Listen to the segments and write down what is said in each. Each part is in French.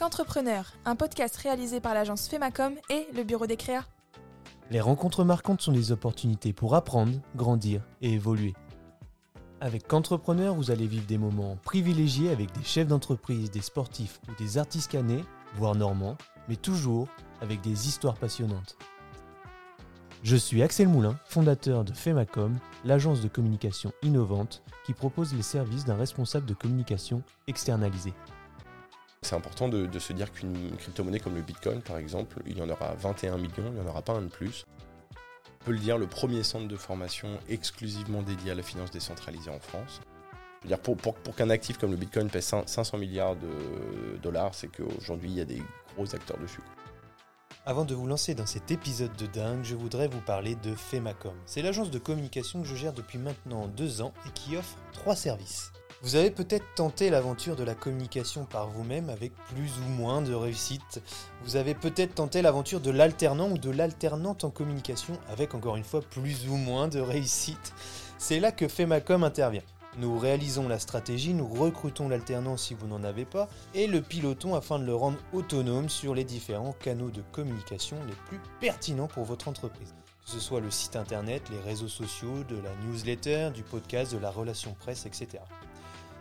Qu'entrepreneur, un podcast réalisé par l'agence Femacom et le bureau des créas. Les rencontres marquantes sont des opportunités pour apprendre, grandir et évoluer. Avec Qu'entrepreneur, vous allez vivre des moments privilégiés avec des chefs d'entreprise, des sportifs ou des artistes canés, voire normands, mais toujours avec des histoires passionnantes. Je suis Axel Moulin, fondateur de Femacom, l'agence de communication innovante qui propose les services d'un responsable de communication externalisé. C'est important de, se dire qu'une crypto-monnaie comme le Bitcoin, par exemple, il y en aura 21 millions, il n'y en aura pas un de plus. On peut le dire, le premier centre de formation exclusivement dédié à la finance décentralisée en France. Dire, pour, pour, pour qu'un actif comme le Bitcoin pèse 500 milliards de dollars, c'est qu'aujourd'hui, il y a des gros acteurs dessus. Avant de vous lancer dans cet épisode de dingue, je voudrais vous parler de Femacom. C'est l'agence de communication que je gère depuis maintenant deux ans et qui offre trois services. Vous avez peut-être tenté l'aventure de la communication par vous-même avec plus ou moins de réussite. Vous avez peut-être tenté l'aventure de l'alternant ou de l'alternante en communication avec encore une fois plus ou moins de réussite. C'est là que Femacom intervient. Nous réalisons la stratégie, nous recrutons l'alternant si vous n'en avez pas, et le pilotons afin de le rendre autonome sur les différents canaux de communication les plus pertinents pour votre entreprise. Que ce soit le site internet, les réseaux sociaux, de la newsletter, du podcast, de la relation presse, etc.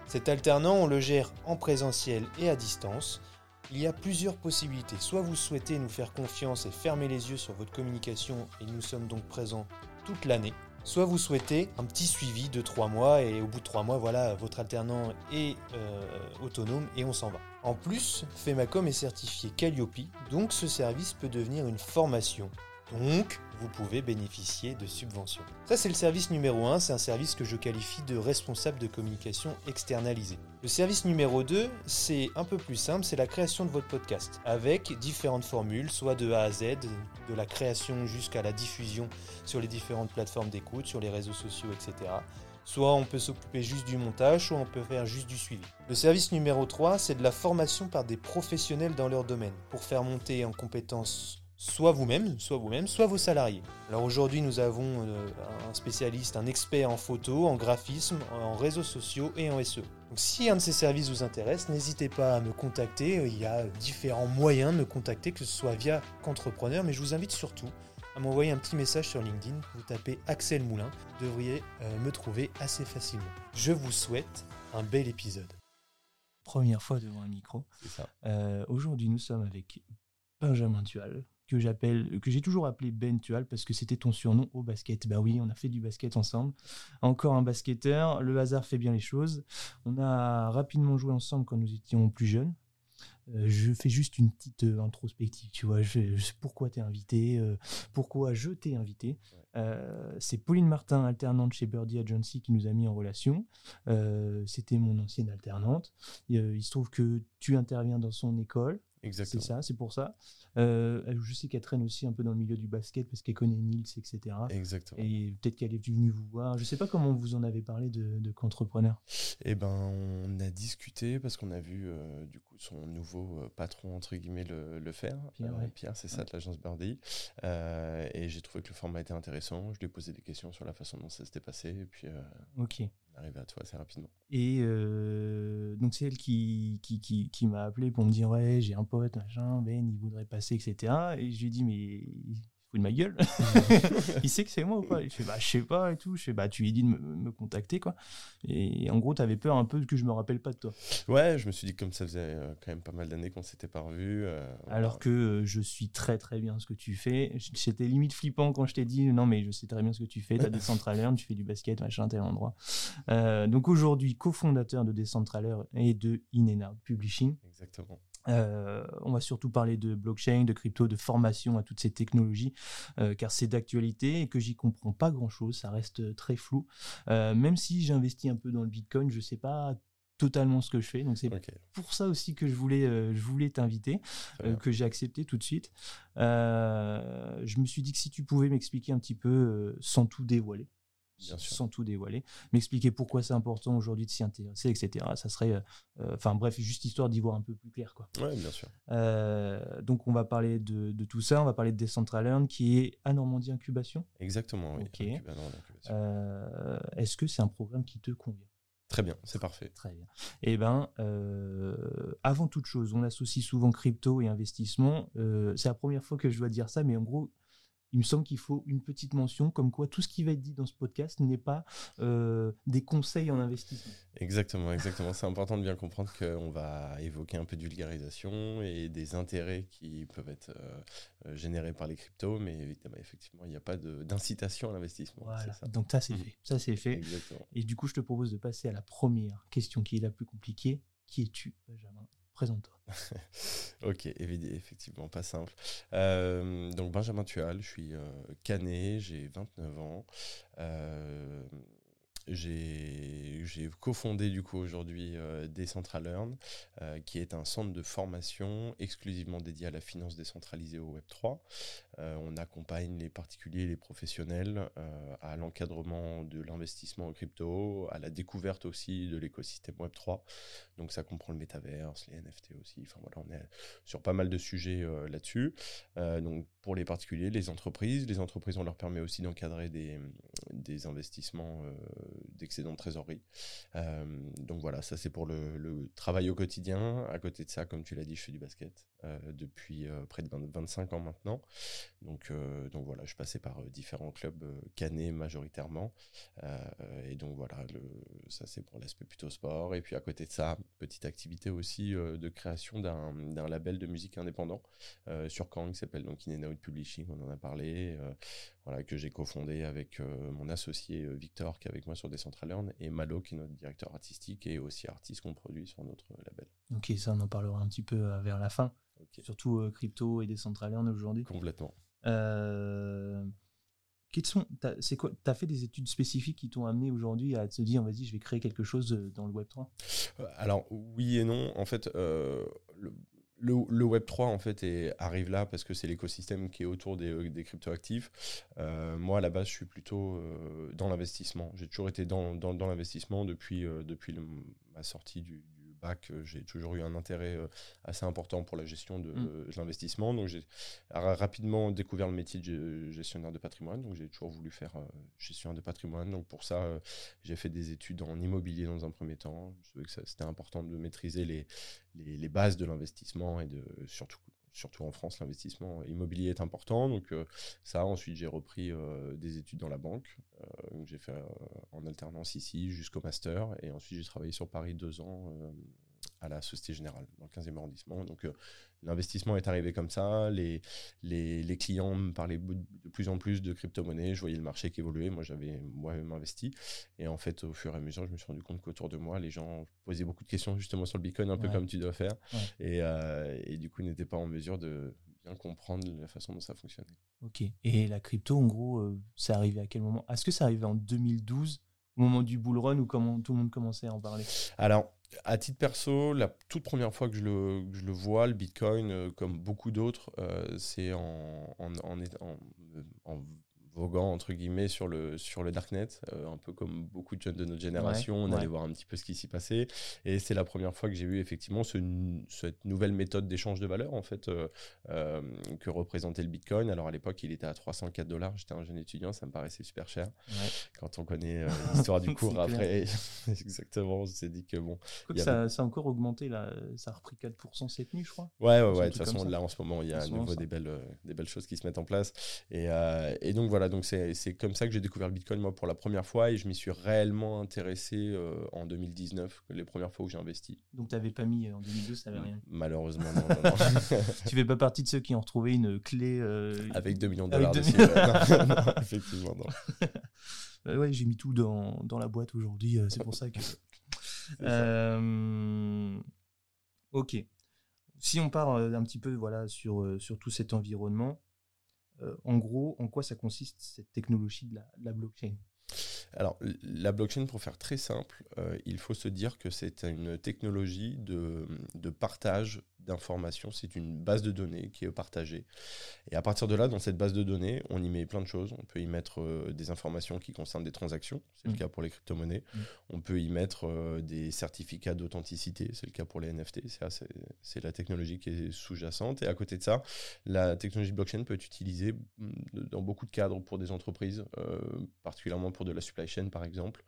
Cet alternant, on le gère en présentiel et à distance. Il y a plusieurs possibilités. Soit vous souhaitez nous faire confiance et fermer les yeux sur votre communication et nous sommes donc présents toute l'année. Soit vous souhaitez un petit suivi de 3 mois et au bout de 3 mois, voilà, votre alternant est euh, autonome et on s'en va. En plus, Femacom est certifié Calliope, donc ce service peut devenir une formation donc, vous pouvez bénéficier de subventions. Ça, c'est le service numéro 1, c'est un service que je qualifie de responsable de communication externalisé. Le service numéro 2, c'est un peu plus simple, c'est la création de votre podcast, avec différentes formules, soit de A à Z, de la création jusqu'à la diffusion sur les différentes plateformes d'écoute, sur les réseaux sociaux, etc. Soit on peut s'occuper juste du montage, soit on peut faire juste du suivi. Le service numéro 3, c'est de la formation par des professionnels dans leur domaine, pour faire monter en compétences soit vous-même, soit vous-même, soit vos salariés. Alors aujourd'hui, nous avons euh, un spécialiste, un expert en photo, en graphisme, en réseaux sociaux et en SEO. Donc si un de ces services vous intéresse, n'hésitez pas à me contacter. Il y a différents moyens de me contacter, que ce soit via Qu'entrepreneur, mais je vous invite surtout à m'envoyer un petit message sur LinkedIn. Vous tapez Axel Moulin, vous devriez euh, me trouver assez facilement. Je vous souhaite un bel épisode. Première fois devant un micro. C'est ça. Euh, aujourd'hui, nous sommes avec Benjamin Tual, que j'appelle, que j'ai toujours appelé Ben Tual parce que c'était ton surnom au basket. Bah oui, on a fait du basket ensemble. Encore un basketteur. Le hasard fait bien les choses. On a rapidement joué ensemble quand nous étions plus jeunes. Euh, je fais juste une petite euh, introspective, tu vois. Je, pourquoi t'es invité, euh, pourquoi je t'ai invité. c'est Pauline Martin, alternante chez Birdie Agency, qui nous a mis en relation. C'était mon ancienne alternante. il se trouve que tu interviens dans son école. Exactement. C'est ça, c'est pour ça. Euh, je sais qu'elle traîne aussi un peu dans le milieu du basket parce qu'elle connaît Nils, etc. Exactement. Et peut-être qu'elle est venue vous voir. Je ne sais pas comment vous en avez parlé de, de qu'entrepreneur. Eh ben, on a discuté parce qu'on a vu euh, du coup son nouveau euh, patron entre guillemets le, faire. Pierre, c'est ça de l'agence Birdie. et j'ai trouvé que le format était intéressant. Je lui ai posé des questions sur la façon dont ça s'était passé. Et puis, ok arrivé à toi assez rapidement. Et euh, donc c'est elle qui, qui, qui, qui m'a appelé pour me dire ouais j'ai un pote machin Ben il voudrait passer etc. Et je lui ai dit mais de ma gueule. il sait que c'est moi ou pas Il fait, bah, je sais pas et tout. Je fais, bah, tu lui dis de me, contacter, quoi. Et en gros, tu avais peur un peu que je me rappelle pas de toi. Ouais, je me suis dit, comme ça faisait euh, quand même pas mal d'années qu'on s'était pas revus. Euh, Alors que euh, je suis très, très bien ce que tu fais. C'était limite flippant quand je t'ai dit, non, mais je sais très bien ce que tu fais. Tu as Decentraler, tu fais du basket, machin, tel endroit. donc aujourd'hui, cofondateur de Decentraler et de In Publishing. Exactement. Euh, on va surtout parler de blockchain, de crypto, de formation à toutes ces technologies, euh, car c'est d'actualité et que j'y comprends pas grand-chose, ça reste très flou. Euh, même si j'investis un peu dans le Bitcoin, je sais pas totalement ce que je fais. Donc c'est pour ça aussi que je voulais, je voulais t'inviter, que j'ai accepté tout de suite. je me suis dit que si tu pouvais m'expliquer un petit peu, sans tout dévoiler, sans tout dévoiler, m'expliquer pourquoi c'est important aujourd'hui de s'y intéresser, etc. Ça serait, euh, euh, enfin bref, juste histoire d'y voir un peu plus clair, quoi. Ouais, bien sûr. Euh, donc on va parler de, tout ça, on va parler de Decentraland qui est à Normandie Incubation. Exactement, oui. Est-ce que c'est un programme qui te convient? Très bien, c'est parfait. Très bien. Eh ben, euh, avant toute chose, on associe souvent crypto et investissement. Euh, c'est la première fois que je dois dire ça, mais en gros, il me semble qu'il faut une petite mention comme quoi tout ce qui va être dit dans ce podcast n'est pas euh, des conseils en investissement. Exactement, exactement. C'est important de bien comprendre qu'on va évoquer un peu de vulgarisation et des intérêts qui peuvent être euh, générés par les cryptos, mais évidemment, effectivement, il n'y a pas d'incitation à l'investissement. Voilà. Donc ça, c'est fait. Ça, c'est fait. Exactement. Et du coup, je te propose de passer à la première question qui est la plus compliquée. Qui es-tu, Benjamin? Ok, effectivement, pas simple. Euh, donc Benjamin Tual, je suis euh, j'ai 29 ans. Euh, j'ai cofondé du coup aujourd'hui euh, Decentralearn, euh, qui est un centre de formation exclusivement dédié à la finance décentralisée au Web3. Euh, on accompagne les particuliers les professionnels euh, à l'encadrement de l'investissement en crypto, à la découverte aussi de l'écosystème Web3. Donc ça comprend le métaverse, les NFT aussi. Enfin voilà, on est sur pas mal de sujets là-dessus. donc pour les particuliers, les entreprises, les entreprises, on leur permet aussi d'encadrer des investissements d'excédent de trésorerie. Euh, donc voilà, ça c'est pour le, travail au quotidien. À côté de ça, comme tu l'as dit, je fais du basket depuis euh, près de 25 ans maintenant. Donc, donc voilà, je passais par différents clubs canés majoritairement. et donc voilà, ça c'est pour l'aspect plutôt sport. Et puis à côté de ça, petite activité aussi de création d'un label de musique indépendant sur Kang qui s'appelle donc In Out Publishing, on en a parlé. que j'ai cofondé avec mon associé Victor qui est avec moi sur Decentraland et Malo qui est notre directeur artistique et aussi artiste qu'on produit sur notre label. Ok, ça on en parlera un petit peu euh, vers la fin. Surtout euh, crypto et Decentraland aujourd'hui. Complètement. Euh, sont, c'est quoi T'as fait des études spécifiques qui t'ont amené aujourd'hui à te dire, vas-y, je vais créer quelque chose dans le Web 3 Alors oui et non. En fait, le, le, Web 3 en fait arrive là parce que c'est l'écosystème qui est autour des, euh, des cryptoactifs. Euh, moi à la base je suis plutôt euh, dans l'investissement. J'ai toujours été dans, dans, l'investissement depuis, depuis ma sortie du, bac, euh, j'ai toujours eu un intérêt euh, assez important pour la gestion de, mm. l'investissement. Donc j'ai rapidement découvert le métier de gestionnaire de patrimoine. Donc j'ai toujours voulu faire euh, gestionnaire de patrimoine. Donc pour ça, j'ai fait des études en immobilier dans un premier temps. Je trouvais que c'était important de maîtriser les, les, les bases de l'investissement et de surtout surtout en France, l'investissement immobilier est important. Donc ça, ensuite j'ai repris des études dans la banque. Euh, j'ai fait en alternance ici jusqu'au master. Et ensuite j'ai travaillé sur Paris deux ans à la Société Générale, dans le 15e arrondissement. Donc l'investissement est arrivé comme ça. Les, les, les, clients me parlaient de plus en plus de crypto-monnaies. Je voyais le marché qui évoluait. Moi, j'avais moi-même investi. Et en fait, au fur et à mesure, je me suis rendu compte qu'autour de moi, les gens posaient beaucoup de questions justement sur le Bitcoin, un peu comme tu dois faire. Et, euh, et, du coup, n'étaient pas en mesure de bien comprendre la façon dont ça fonctionnait. Ok. Et la crypto, en gros, euh, c'est arrivé à quel moment? Est-ce que c'est arrivé en 2012 au moment du bull run ou comment tout le monde commençait à en parler? Alors, à titre perso, la toute première fois que je le, vois, le Bitcoin, euh, comme beaucoup d'autres, euh, c'est en, voguant entre guillemets sur le sur le darknet, euh, un peu comme beaucoup de jeunes de notre génération, on allait voir un petit peu ce qui s'y passait. Et c'est la première fois que j'ai vu effectivement ce, cette nouvelle méthode d'échange de valeur en fait euh, euh, que représentait le Bitcoin. Alors à l'époque, il était à 304 dollars. J'étais un jeune étudiant, ça me paraissait super cher. Quand on connaît l'histoire du cours après, exactement, on s'est dit que bon. Ça, ça, a encore augmenté là, ça a repris 4% cette nuit, je crois. Ouais, ouais, ouais. De toute façon, là en ce moment, il y a à nouveau des belles des belles choses qui se mettent en place. Et, et donc voilà donc c'est comme ça que j'ai découvert le Bitcoin moi pour la première fois et je m'y suis réellement intéressé euh, en 2019, les premières fois où j'ai investi. Donc tu n'avais pas mis euh, en 2012, ça n'avait rien Malheureusement non. tu fais pas partie de ceux qui ont retrouvé une clé euh, avec 2 millions de dollars dessus. effectivement non. ouais, j'ai mis tout dans, dans la boîte aujourd'hui, c'est pour ça que. ok. Si on part un petit peu voilà sur sur tout cet environnement, en gros, en quoi ça consiste cette technologie de la, blockchain? Alors, la blockchain, pour faire très simple, euh, il faut se dire que c'est une technologie de, de partage d'informations, c'est une base de données qui est partagée. Et à partir de là, dans cette base de données, on y met plein de choses. On peut y mettre euh, des informations qui concernent des transactions, c'est le mmh. cas pour les crypto-monnaies. Mmh. On peut y mettre euh, des certificats d'authenticité, c'est le cas pour les NFT. C'est la technologie qui est sous-jacente. Et à côté de ça, la technologie blockchain peut être utilisée mmh, dans beaucoup de cadres pour des entreprises, particulièrement pour de la supply chain par exemple.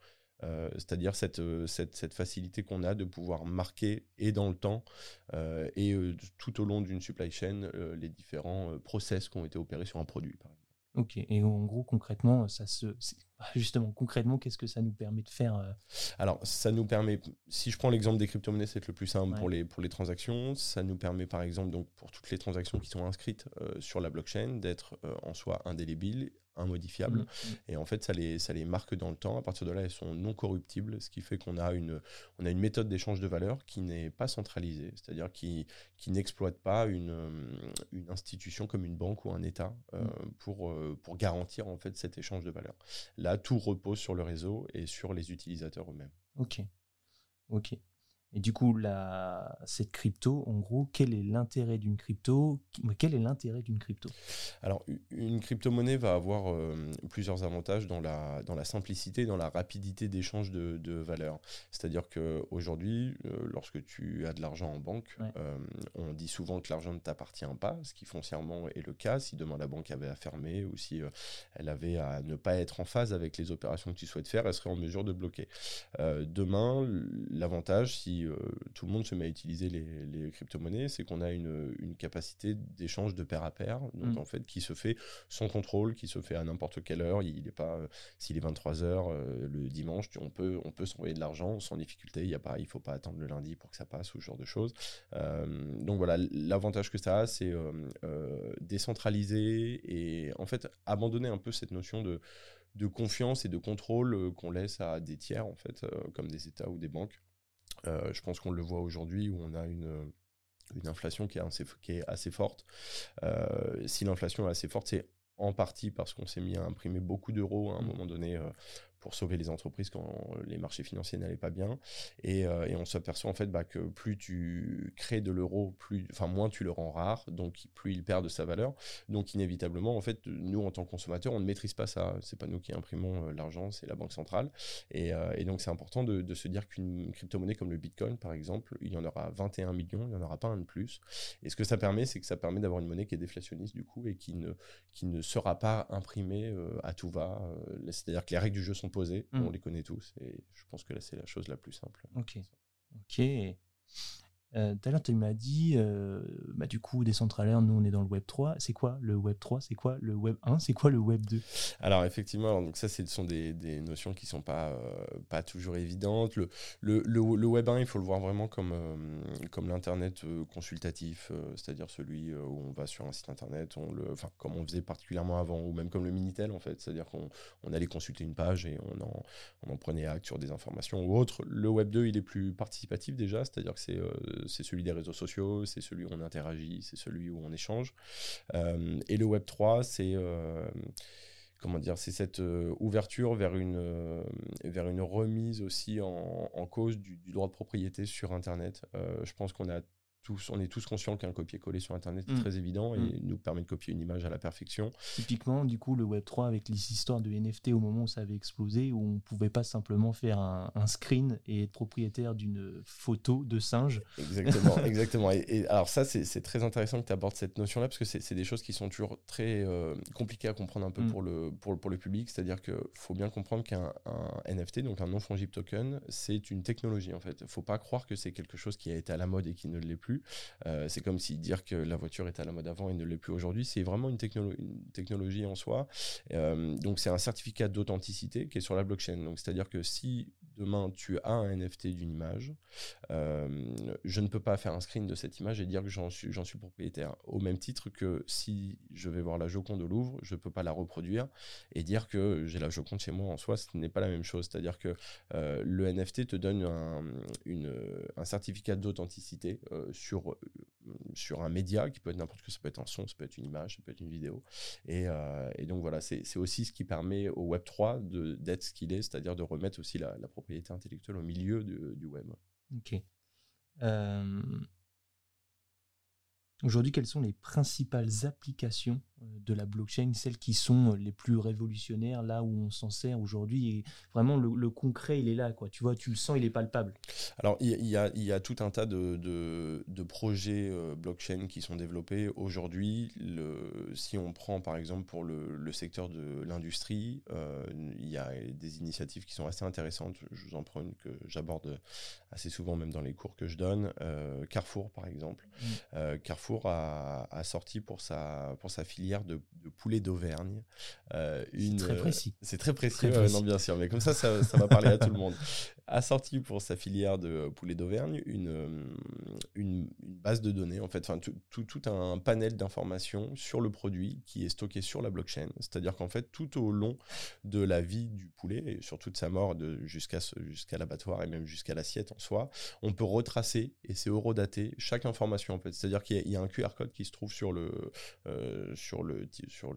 c'est-à-dire cette, cette, facilité qu'on a de pouvoir marquer et dans le temps et tout au long d'une supply chain les différents process qui ont été opérés sur un produit. Ok, et en gros, concrètement, ça se, justement, concrètement, qu'est-ce que ça nous permet de faire euh Alors, ça nous permet, si je prends l'exemple des crypto-monnaies, c'est le plus simple pour, les, pour les transactions. Ça nous permet, par exemple, donc, pour toutes les transactions qui sont inscrites euh, sur la blockchain, d'être euh, en soi indélébile immodifiables. Mmh, mmh. Et en fait, ça les, ça les marque dans le temps. À partir de là, elles sont non corruptibles, ce qui fait qu'on a une, on a une méthode d'échange de valeur qui n'est pas centralisée, c'est-à-dire qui, qui n'exploite pas une, une institution comme une banque ou un État euh, mmh. pour, pour garantir en fait cet échange de valeur. Là, tout repose sur le réseau et sur les utilisateurs eux-mêmes. Ok. Et du coup, cette crypto, en gros, quel est l'intérêt d'une crypto? Quel est l'intérêt d'une crypto? Alors, une crypto-monnaie va avoir euh, plusieurs avantages dans la, dans la simplicité, dans la rapidité d'échange de, de valeurs. C'est-à-dire qu'aujourd'hui, euh, lorsque tu as de l'argent en banque, euh, on dit souvent que l'argent ne t'appartient pas, ce qui foncièrement est le cas. Si demain la banque avait à fermer ou si elle avait à ne pas être en phase avec les opérations que tu souhaites faire, elle serait en mesure de bloquer. demain, l'avantage, si euh, tout le monde se met à utiliser les, crypto-monnaies, c'est qu'on a une, capacité d'échange de pair à pair, donc mm. en fait qui se fait sans contrôle, qui se fait à n'importe quelle heure. Il n'est pas, euh, s'il est 23 h euh, le dimanche, on peut, on peut s'envoyer de l'argent sans difficulté. Il y a pas, il faut pas attendre le lundi pour que ça passe ou ce genre de choses. donc voilà, l'avantage que ça a, c'est décentraliser et en fait abandonner un peu cette notion de de confiance et de contrôle qu'on laisse à des tiers en fait, comme des États ou des banques. Euh, je pense qu'on le voit aujourd'hui où on a une, une inflation qui est assez, qui est assez forte. Euh, si l'inflation est assez forte, c'est en partie parce qu'on s'est mis à imprimer beaucoup d'euros à un mmh. moment donné euh, pour sauver les entreprises quand les marchés financiers n'allaient pas bien. Et, euh, et on s'aperçoit en fait bah, que plus tu crées de l'euro, plus, enfin moins tu le rends rare, donc plus il perd de sa valeur. Donc inévitablement, en fait, nous en tant que consommateurs, on ne maîtrise pas ça. C'est pas nous qui imprimons euh, l'argent, c'est la banque centrale. Et, euh, et donc c'est important de, se dire qu'une crypto-monnaie comme le Bitcoin, par exemple, il y en aura 21 millions, il n'y en aura pas un de plus. Et ce que ça permet, c'est que ça permet d'avoir une monnaie qui est déflationniste du coup et qui ne, qui ne sera pas imprimée à tout va. C'est-à-dire que les règles du jeu sont on mmh. les connaît tous, et je pense que là, c'est la chose la plus simple. Ok. Ok. Euh, tout à l'heure, tu m'as dit, euh, bah, du coup, Decentraland, nous, on est dans le Web 3. C'est quoi le Web 3 C'est quoi le Web 1 C'est quoi le Web 2 Alors, effectivement, donc ça, ce sont des, des, notions qui ne sont pas, euh, pas toujours évidentes. Le, le, le, Web 1, il faut le voir vraiment comme, comme l'Internet consultatif, c'est-à-dire celui où on va sur un site Internet, on le, comme on faisait particulièrement avant, ou même comme le Minitel, en fait. C'est-à-dire qu'on on allait consulter une page et on en, on en prenait acte sur des informations ou autres. Le Web 2, il est plus participatif déjà, c'est-à-dire que c'est c'est celui des réseaux sociaux, c'est celui où on interagit, c'est celui où on échange. Euh, et le Web 3, c'est euh, comment dire, c'est cette euh, ouverture vers une, vers une remise aussi en, cause du, droit de propriété sur Internet. je pense qu'on a on est tous conscients qu'un copier-coller sur Internet est mm. très évident et mm. nous permet de copier une image à la perfection. Typiquement, du coup, le Web3 avec les histoires de NFT au moment où ça avait explosé, où on ne pouvait pas simplement faire un, screen et être propriétaire d'une photo de singe. Exactement, exactement. Et, alors ça, c'est très intéressant que tu abordes cette notion-là, parce que c'est des choses qui sont toujours très euh, compliquées à comprendre un peu mm. pour, le, pour, pour, le public. C'est-à-dire qu'il faut bien comprendre qu'un NFT, donc un non-fungible token, c'est une technologie en fait. Il ne faut pas croire que c'est quelque chose qui a été à la mode et qui ne l'est plus euh, c'est comme si dire que la voiture était à la mode avant et ne l'est plus aujourd'hui. C'est vraiment une, technologie en soi. Euh, donc c'est un certificat d'authenticité qui est sur la blockchain. Donc c'est-à-dire que si demain tu as un NFT d'une image, euh, je ne peux pas faire un screen de cette image et dire que j'en suis, propriétaire. Au même titre que si je vais voir la Joconde au Louvre, je ne peux pas la reproduire et dire que j'ai la Joconde chez moi en soi, ce n'est pas la même chose. C'est-à-dire que le NFT te donne un, un certificat d'authenticité sur, euh, sur un média qui peut être n'importe quoi, ça peut être un son, ça peut être une image, ça peut être une vidéo. Et, euh, et donc voilà, c'est aussi ce qui permet au Web3 d'être ce qu'il est, c'est-à-dire de remettre aussi la, propriété intellectuelle au milieu du, web. Ok. Euh, aujourd'hui, quelles sont les principales applications de la blockchain, celles qui sont les plus révolutionnaires, là où on s'en sert aujourd'hui. Et vraiment, le, concret, il est là, quoi. Tu vois, tu le sens, il est palpable. Alors, il y, a, il y a, tout un tas de, de, projets euh, blockchain qui sont développés aujourd'hui. Si on prend, par exemple, pour le, le secteur de l'industrie, euh, il y a des initiatives qui sont assez intéressantes. Je vous en prends une que j'aborde assez souvent, même dans les cours que je donne. Euh, Carrefour, par exemple. Mmh. Carrefour a, a, sorti pour sa, pour sa filière de, poulet d'Auvergne. Euh, c'est très précis. C'est très précis, non, bien sûr, mais comme ça, ça, ça va parler à tout le monde. a sorti pour sa filière de poulet d'Auvergne une, euh, une, base de données, en fait, enfin, tout, tout, un panel d'informations sur le produit qui est stocké sur la blockchain. C'est-à-dire qu'en fait, tout au long de la vie du poulet, et sur toute sa mort jusqu'à jusqu'à l'abattoir et même jusqu'à l'assiette en soi, on peut retracer, et c'est eurodaté, chaque information, en fait. C'est-à-dire qu'il y, a un QR code qui se trouve sur le, euh, sur le, sur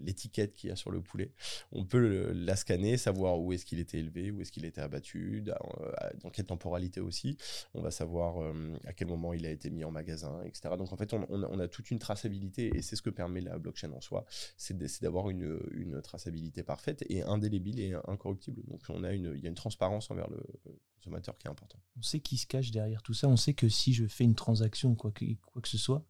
l'étiquette qu'il y a sur le poulet. On peut la scanner, savoir où est-ce qu'il était élevé, où est-ce qu'il était abattu, euh, dans quelle temporalité aussi. On va savoir euh, à quel moment il a été mis en magasin, etc. Donc en fait, on, a toute une traçabilité et c'est ce que permet la blockchain en soi, c'est d'avoir une, une, traçabilité parfaite et indélébile et incorruptible. Donc on a une, il y a une transparence envers le consommateur qui est important. On sait qui se cache derrière tout ça. On sait que si je fais une transaction, quoi que, quoi que ce soit,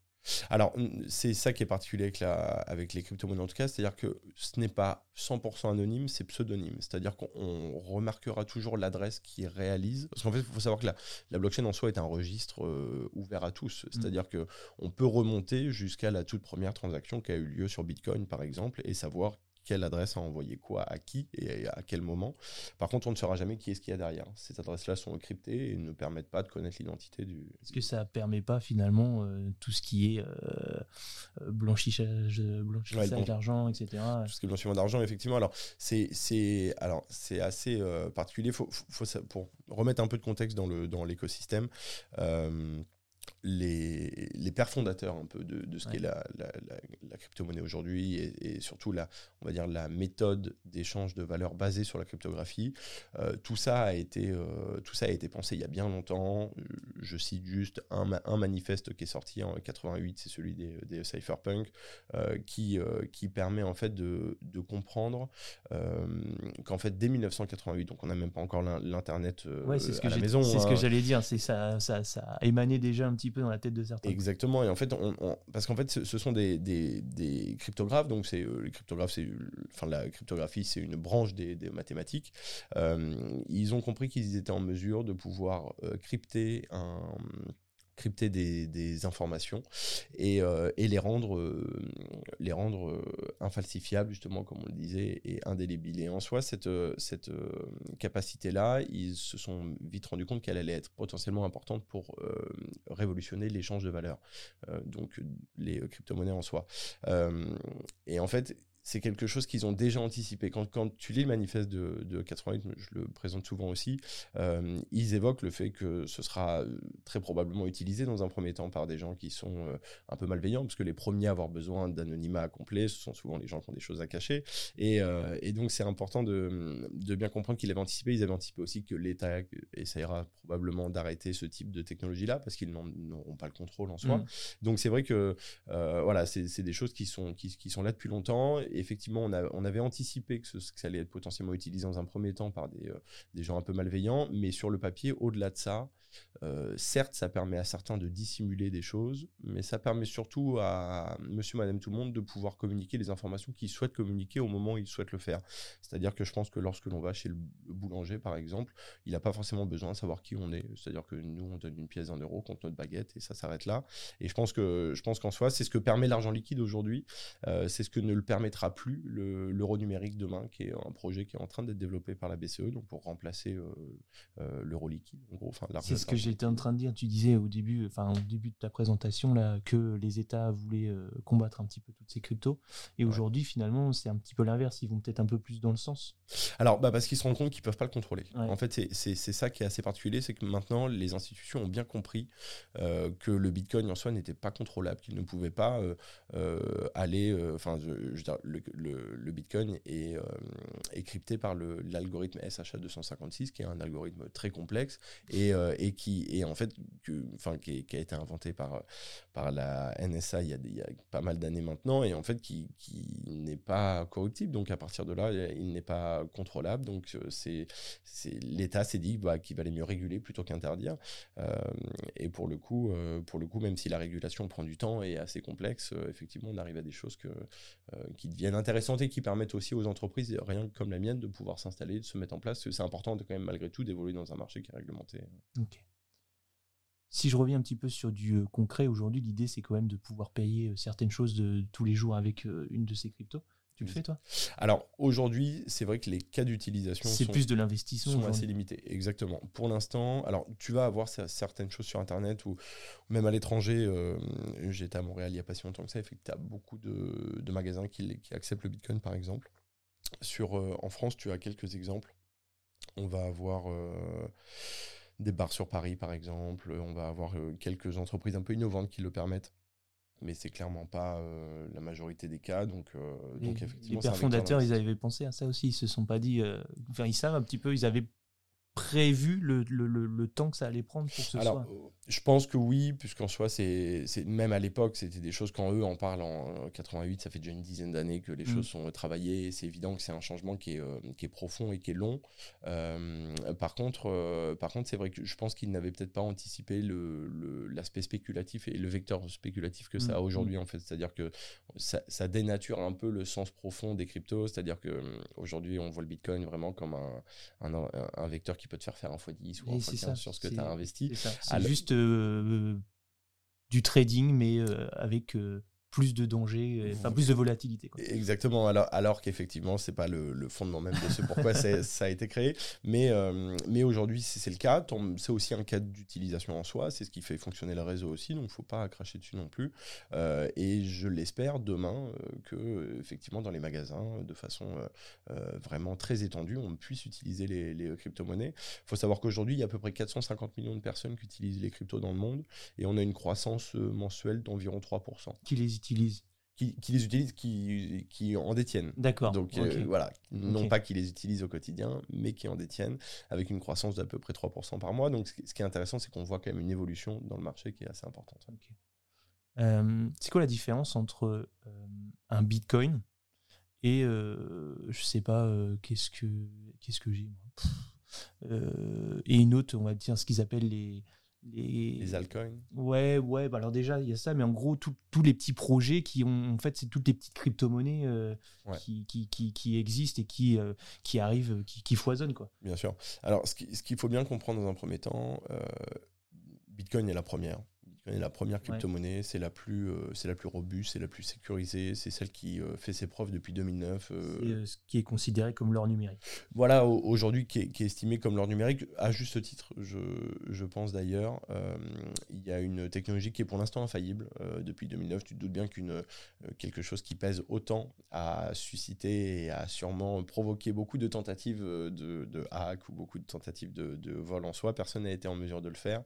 alors, c'est ça qui est particulier avec, la, avec les crypto-monnaies en tout cas, c'est-à-dire que ce n'est pas 100% anonyme, c'est pseudonyme. C'est-à-dire qu'on remarquera toujours l'adresse qui réalise. Parce qu'en fait, il faut savoir que la, la, blockchain en soi est un registre euh, ouvert à tous. Mm. C'est-à-dire que qu'on peut remonter jusqu'à la toute première transaction qui a eu lieu sur Bitcoin, par exemple, et savoir quelle adresse a envoyé quoi à qui et à quel moment. Par contre, on ne saura jamais qui est-ce qu'il y a derrière. Ces adresses-là sont encryptées et ne permettent pas de connaître l'identité du. Est-ce que ça permet pas finalement euh, tout ce qui est euh, euh blanchissage, blanchissage d'argent, etc. Tout ce qui est blanchiment d'argent, effectivement. Alors, c'est alors c'est assez euh, particulier. Faut, faut, pour remettre un peu de contexte dans le dans l'écosystème les, les, pères fondateurs un peu de, de ce qu'est la, la, la, crypto-monnaie aujourd'hui et, surtout la, on va dire la méthode d'échange de valeurs basée sur la cryptographie. Euh, tout, ça a été, euh, tout ça a été pensé il y a bien longtemps. Je cite juste un, un manifeste qui est sorti en 88, c'est celui des, des cypherpunk, euh, qui, qui permet en fait de, de comprendre qu'en fait dès 1988, donc on n'a même pas encore l'internet à la maison. C'est ce que hein. j'allais dire, c'est ça, ça, émané déjà un peu dans la tête de certains. Exactement. Et en fait, on, parce qu'en fait, ce, sont des, des, des, cryptographes. Donc, c'est euh, les cryptographes, c'est enfin la cryptographie, c'est une branche des, des mathématiques. Euh, ils ont compris qu'ils étaient en mesure de pouvoir euh, crypter un crypter des, informations et, euh, les rendre, euh, les rendre euh, infalsifiables, justement, comme on le disait, et indélébiles. Et en soi, cette, cette capacité-là, ils se sont vite rendus compte qu'elle allait être potentiellement importante pour révolutionner l'échange de valeurs, donc les crypto-monnaies en soi. et en fait, c'est quelque chose qu'ils ont déjà anticipé. Quand, quand, tu lis le manifeste de, de 88, je le présente souvent aussi, euh, ils évoquent le fait que ce sera euh, très probablement utilisé dans un premier temps par des gens qui sont euh, un peu malveillants, parce que les premiers à avoir besoin d'anonymat complet, ce sont souvent les gens qui ont des choses à cacher. Et, et donc c'est important de, de, bien comprendre qu'ils avaient anticipé. Ils avaient anticipé aussi que l'État essaiera probablement d'arrêter ce type de technologie-là, parce qu'ils n'auront pas le contrôle en soi. Mmh. Donc c'est vrai que voilà, c'est des choses qui sont, qui, qui sont là depuis longtemps effectivement, on, avait anticipé que, ça allait être potentiellement utilisé dans un premier temps par des, euh, des gens un peu malveillants, mais sur le papier, au-delà de ça, euh, certes, ça permet à certains de dissimuler des choses, mais ça permet surtout à monsieur, madame, tout le monde de pouvoir communiquer les informations qu'ils souhaitent communiquer au moment où ils souhaitent le faire. C'est-à-dire que je pense que lorsque l'on va chez le boulanger, par exemple, il n'a pas forcément besoin de savoir qui on est. C'est-à-dire que nous, on donne une pièce d'un euro contre notre baguette et ça s'arrête là. Et je pense que je pense qu'en soi, c'est ce que permet l'argent liquide aujourd'hui. Euh, c'est ce que ne le permettra plus l'euro numérique demain, qui est un projet qui est en train d'être développé par la BCE, donc pour remplacer euh, l'euro liquide. En gros, l'argent ce que j'étais en train de dire. Tu disais au début, enfin au début de ta présentation là, que les États voulaient euh, combattre un petit peu toutes ces cryptos. Et aujourd'hui, finalement, c'est un petit peu l'inverse. Ils vont peut-être un peu plus dans le sens. Alors, bah parce qu'ils se rendent compte qu'ils peuvent pas le contrôler. En fait, c'est ça qui est assez particulier, c'est que maintenant, les institutions ont bien compris euh, que le Bitcoin en soi n'était pas contrôlable, qu'il ne pouvait pas euh, aller. Enfin, le, Bitcoin est, est, crypté par l'algorithme SHA-256, qui est un algorithme très complexe et, et qui en fait, qui, a été inventé par, la NSA il y a, pas mal d'années maintenant et en fait qui, n'est pas corruptible. Donc à partir de là, il n'est pas contrôlable. Donc c'est l'État s'est dit bah, qu'il valait mieux réguler plutôt qu'interdire. et pour le coup, pour le coup, même si la régulation prend du temps et est assez complexe, effectivement, on arrive à des choses que, qui deviennent intéressantes et qui permettent aussi aux entreprises, rien comme la mienne, de pouvoir s'installer, de se mettre en place. C'est important de, quand même malgré tout d'évoluer dans un marché qui est réglementé. Si je reviens un petit peu sur du concret, aujourd'hui, l'idée, c'est quand même de pouvoir payer certaines choses de, tous les jours avec une de ces cryptos. Tu le fais toi? Alors aujourd'hui, c'est vrai que les cas d'utilisation c'est plus de l'investissement sont assez limités. Exactement. Pour l'instant, alors tu vas avoir certaines choses sur Internet ou même à l'étranger. Euh, j'étais à Montréal il n'y a pas si longtemps que ça. Et fait que tu as beaucoup de, magasins qui, acceptent le Bitcoin par exemple. Sur, euh, en France, tu as quelques exemples. On va avoir euh, des bars sur Paris par exemple. On va avoir quelques entreprises un peu innovantes qui le permettent mais c'est clairement pas euh, la majorité des cas. Donc, euh, donc effectivement, les pères fondateurs, ils avaient pensé à ça aussi. Ils se sont pas dit, euh, enfin, ils savent un petit peu, ils avaient prévu le, le, le, temps que ça allait prendre pour ce Alors, soit Je pense que oui, puisqu'en soi, c'est même à l'époque, c'était des choses, quand eux en parlent en 88, ça fait déjà une dizaine d'années que les mm. choses sont travaillées. C'est évident que c'est un changement qui est, euh, qui est profond et qui est long. Euh, par contre, euh, par contre c'est vrai que je pense qu'ils n'avaient peut-être pas anticipé l'aspect spéculatif et le vecteur spéculatif que ça a mm. aujourd'hui, en fait. C'est-à-dire que ça, ça, dénature un peu le sens profond des cryptos. C'est-à-dire qu'aujourd'hui, on voit le Bitcoin vraiment comme un, un, un vecteur qui peut te faire faire un x10 ou un x15 sur ce que tu as investi. C'est juste euh, du trading, mais euh, avec euh, plus de danger, enfin plus de volatilité. Exactement, alors, alors qu'effectivement, c'est pas le, fondement même de ce pourquoi ça a été créé. Mais, euh, mais aujourd'hui, c'est le cas. C'est aussi un cas d'utilisation en soi. C'est ce qui fait fonctionner le réseau aussi. Donc, il ne faut pas cracher dessus non plus. Euh, et je l'espère demain euh, que, effectivement, dans les magasins, de façon vraiment très étendue, on puisse utiliser les, les crypto-monnaies. Il faut savoir qu'aujourd'hui, il y a à peu près 450 millions de personnes qui utilisent les cryptos dans le monde. Et on a une croissance mensuelle d'environ 3%. Qui les utilisent qui, les utilisent, qui, qui en détiennent. D'accord. Donc euh, voilà, non pas qui les utilisent au quotidien, mais qui en détiennent, avec une croissance d'à peu près 3% par mois. Donc ce qui est intéressant, c'est qu'on voit quand même une évolution dans le marché qui est assez importante. Euh, c'est quoi la différence entre euh, un Bitcoin et je sais pas qu'est-ce que qu'est-ce que j'ai et une autre, on va dire ce qu'ils appellent les les, altcoins Ouais, ouais, bah alors déjà, il y a ça, mais en gros, tous les petits projets qui ont, en fait, c'est toutes les petites crypto-monnaies euh, qui, qui, qui, qui, existent et qui, euh, qui arrivent, qui, qui, foisonnent, quoi. Bien sûr. Alors, ce qu'il faut bien comprendre dans un premier temps, euh, Bitcoin est la première la première crypto-monnaie, c'est la, plus, euh, c'est la plus robuste, c'est la plus sécurisée, c'est celle qui euh, fait ses preuves depuis 2009. Euh. ce qui est considéré comme l'or numérique. Voilà, aujourd'hui, qui, est, estimé comme l'or numérique, à juste titre, je, je pense d'ailleurs. Il y a une technologie qui est pour l'instant infaillible. depuis 2009, tu te doutes bien qu'une quelque chose qui pèse autant a suscité et a sûrement provoqué beaucoup de tentatives de, de hack ou beaucoup de tentatives de, de vol en soi. Personne n'a été en mesure de le faire,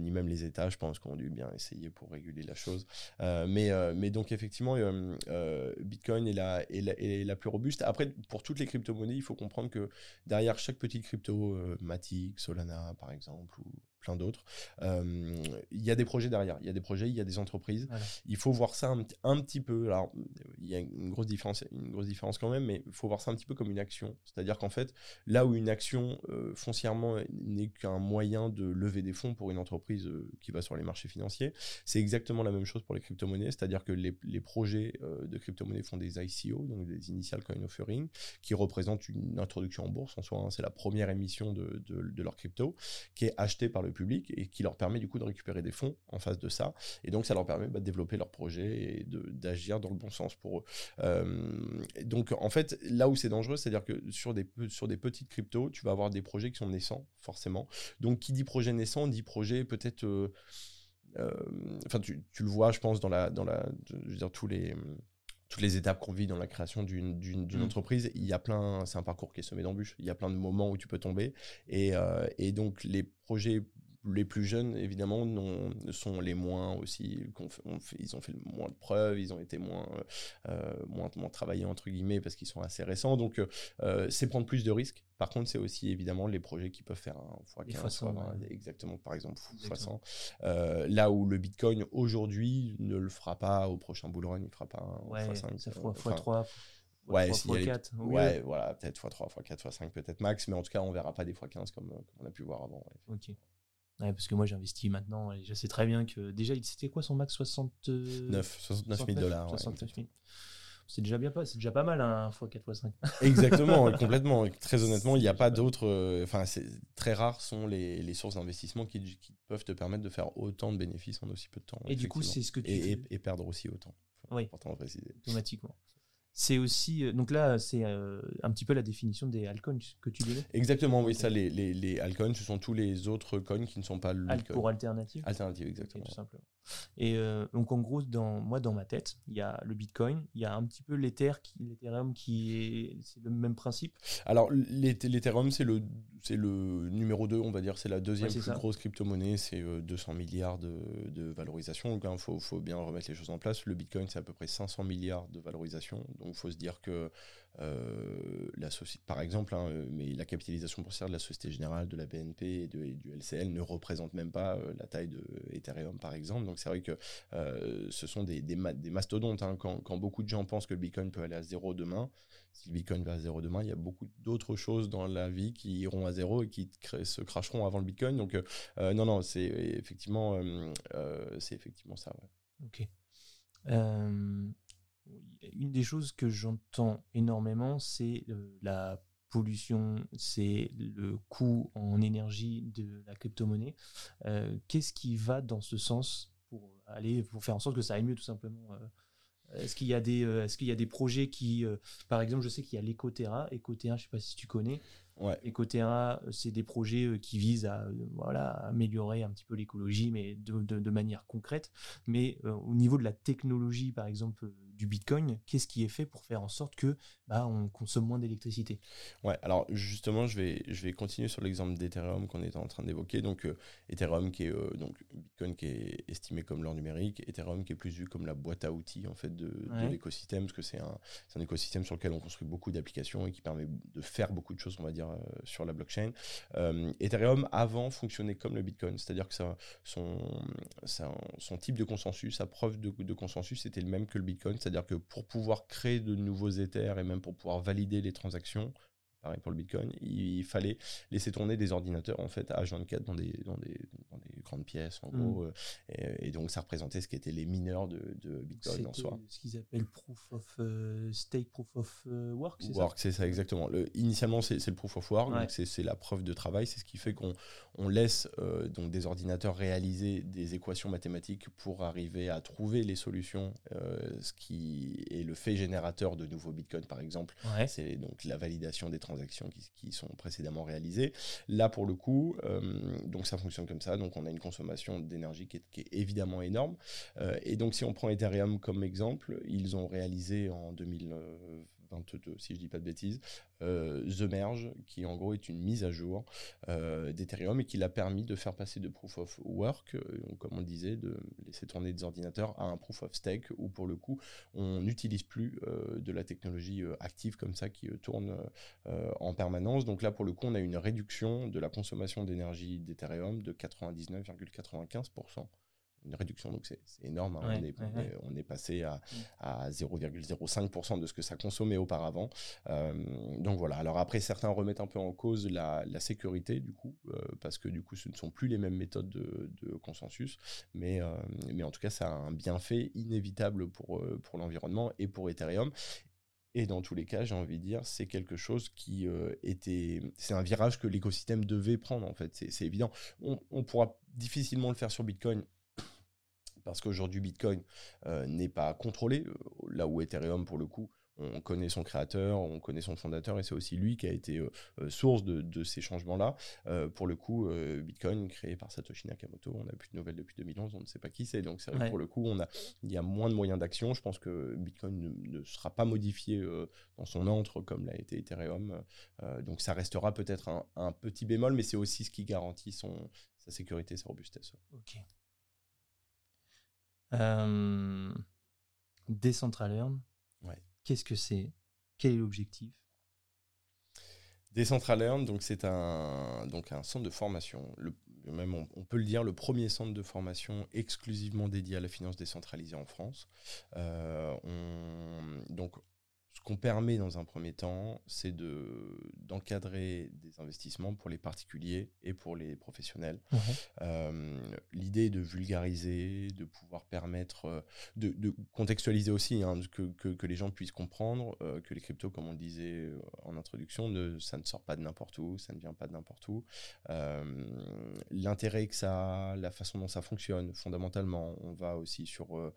ni même les États, je pense, qu'on dû essayer pour réguler la chose. Euh, mais, euh, mais donc effectivement, euh, Bitcoin est la, est, la, est la, plus robuste. Après, pour toutes les crypto-monnaies, il faut comprendre que derrière chaque petite crypto, Matic, Solana par exemple, ou plein d'autres. Euh, il y a des projets derrière, il y a des projets, il y a des entreprises. Il faut voir ça un, petit peu. Alors, il y a une grosse différence, une grosse différence quand même, mais il faut voir ça un petit peu comme une action. C'est-à-dire qu'en fait, là où une action euh, foncièrement n'est qu'un moyen de lever des fonds pour une entreprise euh, qui va sur les marchés financiers, c'est exactement la même chose pour les crypto-monnaies. C'est-à-dire que les, projets de crypto-monnaies font des ICO, donc des Initial Coin Offering, qui représentent une introduction en bourse en soi. Hein. c'est la première émission de, de, de leur crypto qui est achetée par le public et qui leur permet du coup de récupérer des fonds en face de ça. Et donc ça leur permet bah, de développer leur projet et d'agir dans le bon sens pour eux. Euh, donc en fait, là où c'est dangereux, c'est-à-dire que sur des, sur des petites cryptos, tu vas avoir des projets qui sont naissants, forcément. Donc qui dit projet naissant, dit projet peut-être... Euh, euh, enfin, tu, tu, le vois, je pense, dans la, dans la, je veux dire, tous les, toutes les étapes qu'on vit dans la création d'une mmh. entreprise, il y a plein, c'est un parcours qui est semé d'embûches. Il y a plein de moments où tu peux tomber, et, et donc les projets les plus jeunes, évidemment, non, sont les moins aussi. ils ont fait moins de preuves, ils ont été moins, euh, moins, moins travaillés, entre guillemets, parce qu'ils sont assez récents. Donc, euh, c'est prendre plus de risques. Par contre, c'est aussi évidemment les projets qui peuvent faire un fois 15, exactement, par exemple, fois 100. Euh, là où le Bitcoin aujourd'hui ne le fera pas au prochain bull run, il ne fera pas un ouais, fois 5. Ça fois, fois 3. Ouais, fois 4. Ouais, voilà, peut-être x3, x4, x5, peut-être max, mais en tout cas, on verra pas des x15 comme, comme on a pu voir avant. Ok. Ouais, parce que moi j'investis maintenant et je sais très bien que déjà c'était quoi son max 69 69 000 dollars. 69 000. C'est déjà bien pas, c'est déjà pas mal un x 4 x 5. Exactement, complètement. Très honnêtement, il n'y a pas d'autres. Euh, enfin, c'est très rares sont les, les sources d'investissement qui, qui, peuvent te permettre de faire autant de bénéfices en aussi peu de temps. Et du coup, c'est ce que tu et, et, perdre aussi autant. Oui. Important de préciser. Automatiquement. C'est aussi euh, donc là c'est euh, un petit peu la définition des altcoins que tu donnais. Exactement, oui, ça les, les, les altcoins, ce sont tous les autres coins qui ne sont pas le Alt pour alternative. Alternative, exactement. tout simplement. Et euh, donc en gros, dans moi dans ma tête, il y a le Bitcoin, il y a un petit peu l'Ether, l'Ethereum qui est c'est le même principe. Alors l'Ethereum c'est le c'est le numéro 2, on va dire, c'est la deuxième plus grosse crypto-monnaie, c'est 200 milliards de, de valorisation. Donc il hein, faut, faut bien remettre les choses en place. Le Bitcoin c'est à peu près 500 milliards de valorisation. Donc il faut se dire que euh, la par exemple, hein, euh, mais la capitalisation boursière de la Société Générale, de la BNP et, de, du LCL ne représente même pas euh, la taille de Ethereum, par exemple. Donc c'est vrai que ce sont des, des, mastodontes. Hein. Quand, quand, beaucoup de gens pensent que le Bitcoin peut aller à zéro demain, si le Bitcoin va à zéro demain, il y a beaucoup d'autres choses dans la vie qui iront à zéro et qui se cracheront avant le Bitcoin. Donc non, non, c'est effectivement, c'est effectivement ça. Ok une des choses que j'entends énormément, c'est euh, la pollution, c'est le coût en énergie de la crypto-monnaie. Euh, qu'est-ce qui va dans ce sens pour aller pour faire en sorte que ça aille mieux tout simplement euh, Est-ce qu'il y a des est-ce qu'il y a des projets qui par exemple je sais qu'il y a l'Ecoterra, Ecoterra je sais pas si tu connais. Ouais. Ecoterra, c'est des projets qui visent à voilà améliorer un petit peu l'écologie, mais de, de, manière concrète. Mais au niveau de la technologie, par exemple du Bitcoin, qu'est-ce qui est fait pour faire en sorte que bah, on consomme moins d'électricité? Ouais, alors justement, je vais, je vais continuer sur l'exemple d'Ethereum qu'on était en train d'évoquer. Donc, euh, Ethereum qui est euh, donc Bitcoin qui est estimé comme l'or numérique, Ethereum qui est plus vu comme la boîte à outils en fait de, l'écosystème, parce que c'est un, un, écosystème sur lequel on construit beaucoup d'applications et qui permet de faire beaucoup de choses, on va dire, euh, sur la blockchain. Ethereum avant fonctionnait comme le Bitcoin, c'est-à-dire que ça, son, son type de consensus, sa preuve de, de consensus était le même que le Bitcoin c'est-à-dire que pour pouvoir créer de nouveaux Ethers et même pour pouvoir valider les transactions, pareil pour le Bitcoin, il fallait laisser tourner des ordinateurs en fait à H24 dans des, dans des, dans des grandes pièces en gros. Mm. Euh, et, donc ça représentait ce qu'étaient les mineurs de, de Bitcoin en soi. Ce qu'ils appellent proof of euh, stake, proof of euh, work, c'est ça? Work, c'est ça exactement. Le, initialement c'est le proof of work, donc c'est la preuve de travail, c'est ce qui fait qu'on on laisse donc des ordinateurs réaliser des équations mathématiques pour arriver à trouver les solutions, ce qui est le fait générateur de nouveaux Bitcoins par exemple. C'est donc la validation des transactions actions qui, sont précédemment réalisées. Là, pour le coup, euh, donc ça fonctionne comme ça. Donc on a une consommation d'énergie qui, est, évidemment énorme. Euh, et donc si on prend Ethereum comme exemple, ils ont réalisé en 2020 22, si je dis pas de bêtises, euh, The Merge, qui en gros est une mise à jour euh, d'Ethereum et qui l'a permis de faire passer de Proof of Work, euh, comme on disait, de laisser tourner des ordinateurs, à un Proof of Stake, où pour le coup, on n'utilise plus de la technologie active comme ça qui tourne en permanence. Donc là, pour le coup, on a une réduction de la consommation d'énergie d'Ethereum de 99,95% une réduction, donc c'est énorme. Hein. on, est, passé à, mm. à 0,05% de ce que ça consommait auparavant. Euh, donc voilà. Alors après, certains remettent un peu en cause la, sécurité du coup, euh, parce que du coup, ce ne sont plus les mêmes méthodes de, consensus, mais, euh, mais en tout cas, ça a un bienfait inévitable pour, pour l'environnement et pour Ethereum. Et dans tous les cas, j'ai envie de dire, c'est quelque chose qui était, c'est un virage que l'écosystème devait prendre en fait. C'est évident. On, on pourra difficilement le faire sur Bitcoin parce qu'aujourd'hui Bitcoin n'est pas contrôlé, là où Ethereum pour le coup on connaît son créateur, on connaît son fondateur, et c'est aussi lui qui a été euh, euh, source de, ces changements-là. Euh, pour le coup, Bitcoin, créé par Satoshi Nakamoto, on n'a plus de nouvelles depuis 2011, on ne sait pas qui c'est. Donc c'est vrai que pour le coup, on a, il y a moins de moyens d'action. Je pense que Bitcoin ne, sera pas modifié dans son entre comme l'a été Ethereum. donc ça restera peut-être un, petit bémol, mais c'est aussi ce qui garantit son, sa sécurité, sa robustesse. Ok. Euh... Decentraland. Ouais. Qu'est-ce que c'est? Quel est l'objectif? Decentraland, donc c'est un, donc un centre de formation. Le, même on, peut le dire, le premier centre de formation exclusivement dédié à la finance décentralisée en France. Euh, on, donc qu'on permet dans un premier temps, c'est de, d'encadrer des investissements pour les particuliers et pour les professionnels. Euh, l'idée est de vulgariser, de pouvoir permettre, euh, de, contextualiser aussi, hein, que, que, les gens puissent comprendre euh, que les cryptos, comme on le disait en introduction, ne, ça ne sort pas de n'importe où, ça ne vient pas de n'importe où. l'intérêt que ça a, la façon dont ça fonctionne, fondamentalement, on va aussi sur,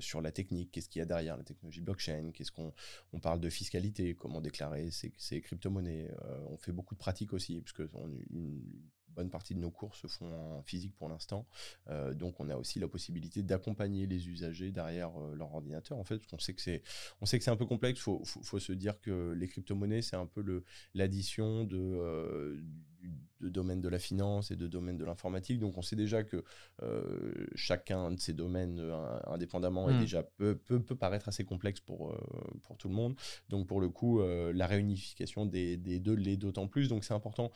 sur la technique, qu'est-ce qu'il y a derrière la technologie blockchain, qu'est-ce qu'on on parle de fiscalité, comment déclarer ses, crypto-monnaies. Euh, on fait beaucoup de pratiques aussi, puisque une, bonne partie de nos cours se font en physique pour l'instant. Euh, donc, on a aussi la possibilité d'accompagner les usagers derrière euh, leur ordinateur. En fait, on sait que c'est un peu complexe. Il faut, se dire que les crypto-monnaies, c'est un peu l'addition de de domaine de la finance et de domaine de l'informatique. Donc on sait déjà que euh, chacun de ces domaines euh, indépendamment est hmm. déjà peut, peut, paraître assez complexe pour, euh, pour tout le monde. Donc pour le coup, la réunification des, des deux l'est d'autant plus. Donc c'est important.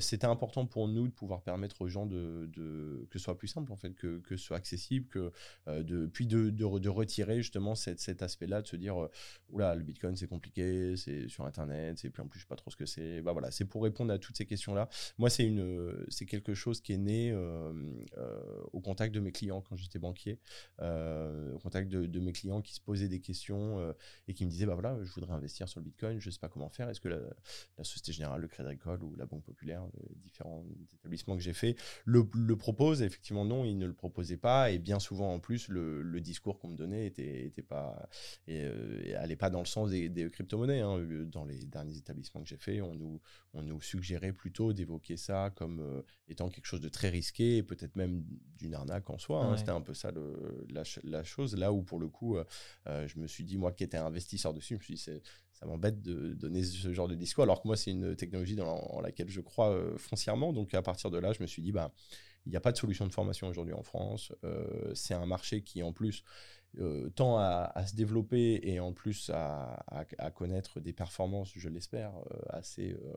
C'était important pour nous de pouvoir permettre aux gens de, de, que ce soit plus simple en fait, que, que ce soit accessible, que de, puis de, de, de retirer justement cet, cet aspect-là, de se dire oula le Bitcoin c'est compliqué, c'est sur Internet, c'est plus en plus je sais pas trop ce que c'est. Bah voilà, c'est pour répondre à toutes ces questions là. Moi, c'est une, c'est quelque chose qui est né euh, euh, au contact de mes clients quand j'étais banquier, euh, au contact de, mes clients qui se posaient des questions et qui me disaient, bah voilà, je voudrais investir sur le Bitcoin, je sais pas comment faire. Est-ce que la, Société Générale, le Crédit Agricole ou la Banque Populaire, les différents établissements que j'ai fait, le, le proposent? Effectivement, non, ils ne le proposaient pas. Et bien souvent, en plus, le, discours qu'on me donnait était, était pas, allait pas dans le sens des, crypto-monnaies. Hein. Dans les derniers établissements que j'ai fait, on nous, on nous suggérait plutôt ça comme euh, étant quelque chose de très risqué, peut-être même d'une arnaque en soi. Hein. C'était un peu ça le, la, chose. Là où, pour le coup, euh, je me suis dit, moi qui étais investisseur dessus, je me suis dit, ça m'embête de donner ce genre de discours, alors que moi, c'est une technologie dans, en laquelle je crois foncièrement. Donc, à partir de là, je me suis dit, bah, il n'y a pas de solution de formation aujourd'hui en France. c'est un marché qui, en plus, euh, tend à, se développer et en plus à, connaître des performances, je l'espère, euh, assez euh,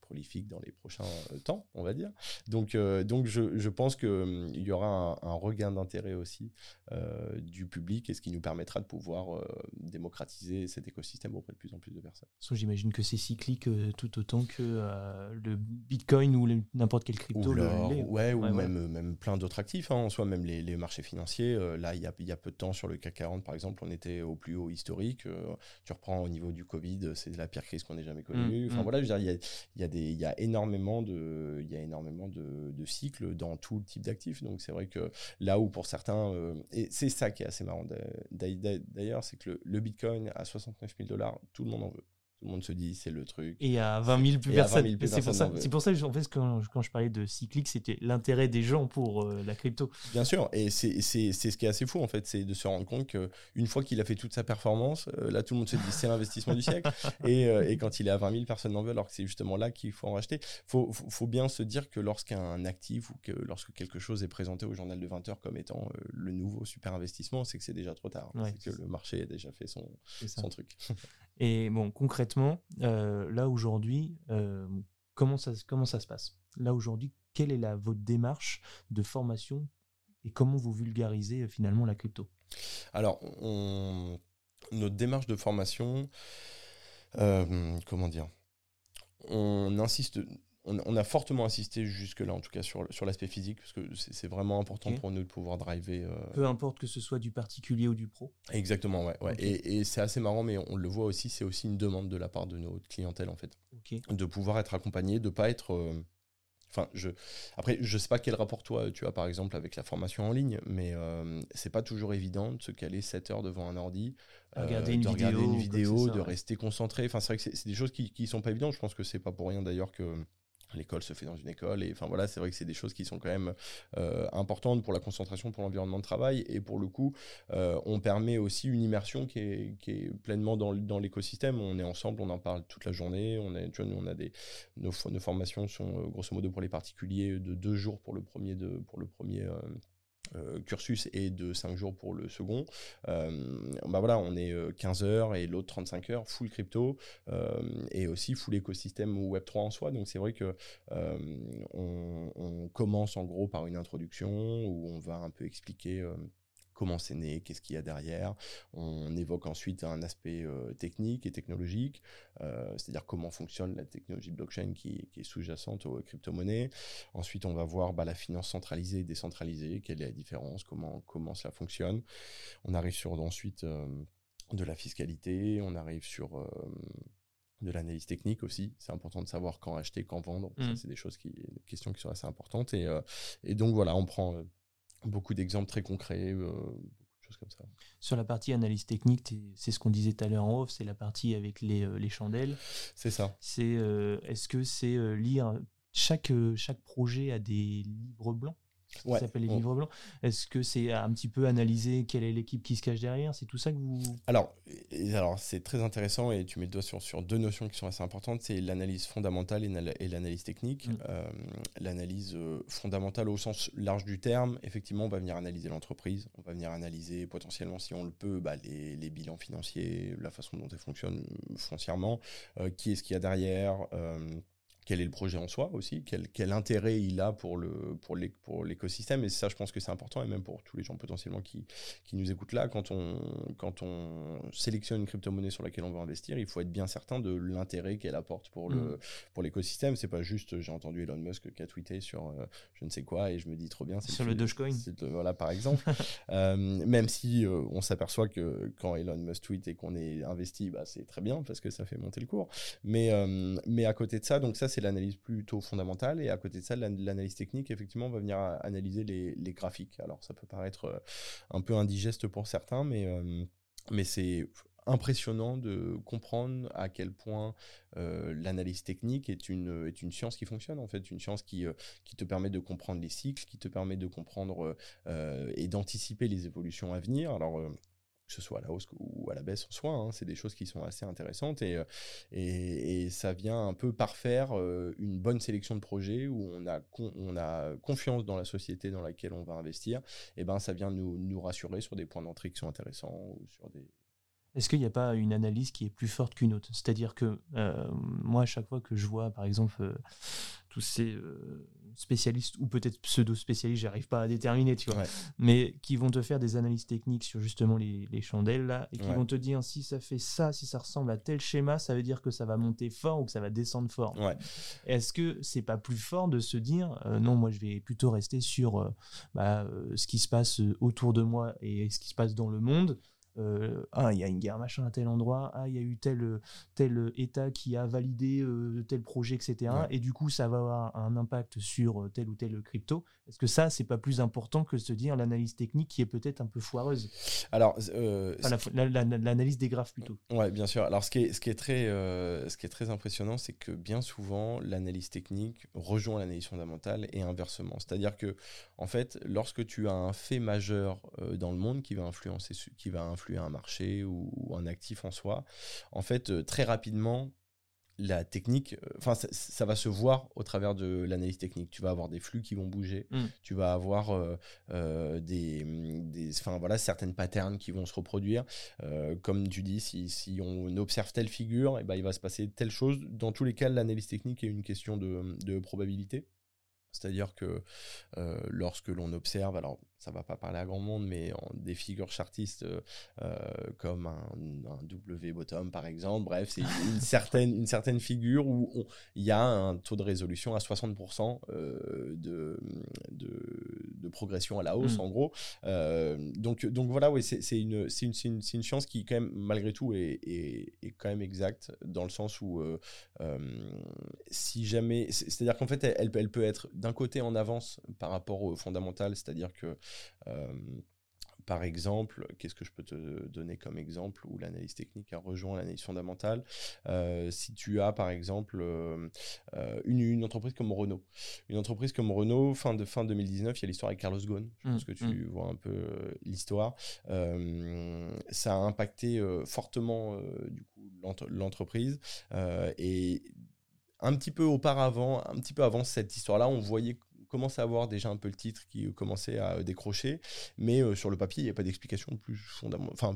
prolifiques dans les prochains temps, on va dire. Donc, donc je, pense qu'il hum, y aura un, regain d'intérêt aussi du public et ce qui nous permettra de pouvoir démocratiser cet écosystème auprès de plus en plus de personnes. J'imagine que c'est cyclique tout autant que le Bitcoin ou n'importe quel crypto. Ou ouais, ou Même, même plein d'autres actifs, hein, en soi, même les, marchés financiers. là, il y a, y a peu de temps sur le CAC 40, par exemple, on était au plus haut historique. Euh, tu reprends au niveau du Covid, c'est la pire crise qu'on ait jamais connue. Mmh, enfin mmh. voilà, il y a, y, a des, y a énormément de, il y a énormément de, de, cycles dans tout type d'actifs. Donc c'est vrai que là où pour certains, euh, et c'est ça qui est assez marrant d'ailleurs, c'est que le, le Bitcoin à 69 000 dollars, tout le monde en veut tout le monde se dit c'est le truc. Et il y a 20 000 plus personnes. C'est pour, ça, pour ça que en fait, quand, quand je parlais de cyclique, c'était l'intérêt des gens pour euh, la crypto. Bien sûr, et c'est ce qui est assez fou en fait, c'est de se rendre compte qu'une fois qu'il a fait toute sa performance, euh, là tout le monde se dit c'est l'investissement du siècle. Et, euh, et, quand il est à 20 000, personne n'en veut, alors que c'est justement là qu'il faut en racheter. Il faut, faut, bien se dire que lorsqu'un actif ou que lorsque quelque chose est présenté au journal de 20 heures comme étant le nouveau super investissement, c'est que c'est déjà trop tard. c'est que le marché a déjà fait son, son truc. Et bon, concrètement, euh, là aujourd'hui, euh, comment, ça, comment ça se passe? Là aujourd'hui, quelle est la, votre démarche de formation et comment vous vulgarisez euh, finalement la crypto? Alors, notre démarche de formation, comment dire? On insiste on, a fortement insisté jusque-là, en tout cas sur, sur l'aspect physique, parce que c'est vraiment important pour nous de pouvoir driver. Euh, Peu importe que ce soit du particulier ou du pro. Exactement, ouais. ouais. Et, c'est assez marrant, mais on le voit aussi, c'est aussi une demande de la part de notre clientèle, en fait. De pouvoir être accompagné, de pas être. Euh, Enfin, je, après, je sais pas quel rapport toi tu as par exemple avec la formation en ligne, mais euh, c'est pas toujours évident de se caler 7 heures devant un ordi, regarder une de vidéo, regarder une vidéo, ça, de ouais. rester concentré. Enfin, c'est vrai que c'est c'est des choses qui, qui sont pas évidentes. Je pense que c'est pas pour rien d'ailleurs que l'école se fait dans une école. Et enfin voilà, c'est vrai que c'est des choses qui sont quand même euh, importantes pour la concentration, pour l'environnement de travail. Et pour le coup, euh, on permet aussi une immersion qui est, pleinement dans, l'écosystème. On est ensemble, on en parle toute la journée. On a des, nos, fo- nos formations sont euh, grosso modo pour les particuliers de deux jours pour le premier, euh, cursus et de 5 jours pour le second. Euh, bah voilà, on est euh, 15 heures et l'autre 35 heures, full crypto euh, et aussi full écosystème Web3 en soi. Donc c'est vrai que euh, on, on commence en gros par une introduction où on va un peu expliquer. Comment c'est né, qu'est-ce qu'il y a derrière. On évoque ensuite un aspect euh, technique et technologique, euh, c'est-à-dire comment fonctionne la technologie blockchain qui, qui est sous-jacente aux crypto-monnaies. Ensuite, on va voir bah, la finance centralisée et décentralisée, quelle est la différence, comment, comment cela fonctionne. On arrive sur ensuite euh, de la fiscalité, on arrive sur euh, de l'analyse technique aussi. C'est important de savoir quand acheter, quand vendre. Ça, Mm. c'est des choses qui, des questions qui sont assez importantes. Et, euh, et donc voilà, on prend beaucoup d'exemples très concrets, euh, beaucoup de choses comme ça. Sur la partie analyse technique, c'est ce qu'on disait tout à l'heure en off, c'est la partie avec les, euh, les chandelles. C'est ça. C'est euh, est-ce que c'est lire chaque chaque projet a des livres blancs? Ça Ouais. s'appelle les On- livres blancs. Est-ce que c'est un petit peu analyser quelle est l'équipe qui se cache derrière? C'est tout ça que vous Alors, alors c'est très intéressant et tu mets le doigt sur, sur deux notions qui sont assez importantes, c'est l'analyse fondamentale et, nal- et l'analyse technique. Mm. Euh, l'analyse euh, fondamentale au sens large du terme, effectivement, on va venir analyser l'entreprise, on va venir analyser potentiellement, si on le peut, bah, les, les bilans financiers, la façon dont elle fonctionne euh, foncièrement, euh, qui est-ce qu'il y a derrière. euh, quel est le projet en soi aussi, quel, quel intérêt il a pour le pour l'é- pour l'écosystème et ça je pense que c'est important et même pour tous les gens potentiellement qui qui nous écoutent là quand on quand on sélectionne une crypto-monnaie sur laquelle on veut investir, il faut être bien certain de l'intérêt qu'elle apporte pour le Mhm. pour l'écosystème, c'est pas juste j'ai entendu Elon Musk qui a tweeté sur euh, je ne sais quoi et je me dis trop bien Sur le Dogecoin. voilà par exemple Euh, même si euh, on s'aperçoit que quand Elon Musk tweet et qu'on est investi bah, c'est très bien parce que ça fait monter le cours mais, mais à côté de ça, donc ça c'est l'analyse plutôt fondamentale, et à côté de ça, l'an- l'analyse technique, effectivement, on va venir à- analyser les, graphiques. Alors ça peut paraître euh, un peu indigeste pour certains, mais, euh, mais c'est impressionnant de comprendre à quel point euh, l'analyse technique est une, est une science qui fonctionne, en fait, une science qui, euh, qui te permet de comprendre les cycles, qui te permet de comprendre euh, et d'anticiper les évolutions à venir. Alors, euh, que ce soit à la hausse ou à la baisse en soi, hein, c'est des choses qui sont assez intéressantes et, euh, et, ça vient un peu parfaire euh, une bonne sélection de projets où on a, on a confiance dans la société dans laquelle on va investir, et ben ça vient nous, nous rassurer sur des points d'entrée qui sont intéressants ou sur des... Est-ce qu'il n'y a pas une analyse qui est plus forte qu'une autre? C'est-à-dire que euh, moi, à chaque fois que je vois, par exemple, tous ces spécialistes ou peut-être pseudo-spécialistes, j'arrive pas à déterminer, tu vois, Ouais. mais qui vont te faire des analyses techniques sur justement les, les chandelles là, et qui Ouais. vont te dire si ça fait ça, si ça ressemble à tel schéma, ça veut dire que ça va monter fort ou que ça va descendre fort. Ouais. Est-ce que c'est pas plus fort de se dire euh, non, moi je vais plutôt rester sur euh, bah, euh, ce qui se passe autour de moi et ce qui se passe dans le monde euh, ah, il y a une guerre machin à tel endroit, ah, il y a eu tel, tel État qui a validé euh, tel projet, etc. Ouais. Et du coup, ça va avoir un impact sur euh, tel ou tel crypto. Est-ce que ça, c'est pas plus important que de se dire l'analyse technique qui est peut-être un peu foireuse? Alors, euh, Enfin, la- la- la- L'analyse des graphes plutôt. Ouais, bien sûr. Alors, ce qui est, ce qui est, très, ce qui est très impressionnant, c'est que bien souvent, l'analyse technique rejoint l'analyse fondamentale et inversement. C'est-à-dire que, en fait, lorsque tu as un fait majeur dans le monde qui va influencer, qui va un marché ou, ou un actif en soi, en fait, euh, très rapidement, la technique, euh, enfin, ça, ça va se voir au travers de l'analyse technique. Tu vas avoir des flux qui vont bouger, Mm. tu vas avoir euh, euh, des, voilà, certaines patterns qui vont se reproduire. Euh, comme tu dis, si, si on observe telle figure, eh ben, il va se passer telle chose. Dans tous les cas, l'analyse technique est une question de, de probabilité. C'est-à-dire que euh, lorsque l'on observe, alors ça va pas parler à grand monde, mais en, des figures chartistes comme un, W bottom par exemple. Bref, c'est une certaine, une certaine figure où il y a un taux de résolution à 60% de, de, progression à la hausse, mm. en gros. donc, donc voilà, oui, c'est une, une, une, une, science qui, quand même, malgré tout, est, est, est quand même exacte dans le sens où si jamais, c'est-à-dire qu'en fait, elle, elle, peut être d'un côté en avance par rapport au fondamental, c'est-à-dire que par exemple, qu'est-ce que je peux te donner comme exemple où l'analyse technique a rejoint l'analyse fondamentale Si tu as par exemple une, entreprise comme Renault, une entreprise comme Renault, fin de fin 2019, il y a l'histoire avec Carlos Ghosn. Je pense mmh, que tu mmh. vois un peu l'histoire. ça a impacté fortement du coup l'entreprise et un petit peu auparavant, un petit peu avant cette histoire-là, on voyait commence à avoir déjà un peu le titre qui commençait à décrocher, mais euh, sur le papier, il n'y a pas d'explication plus,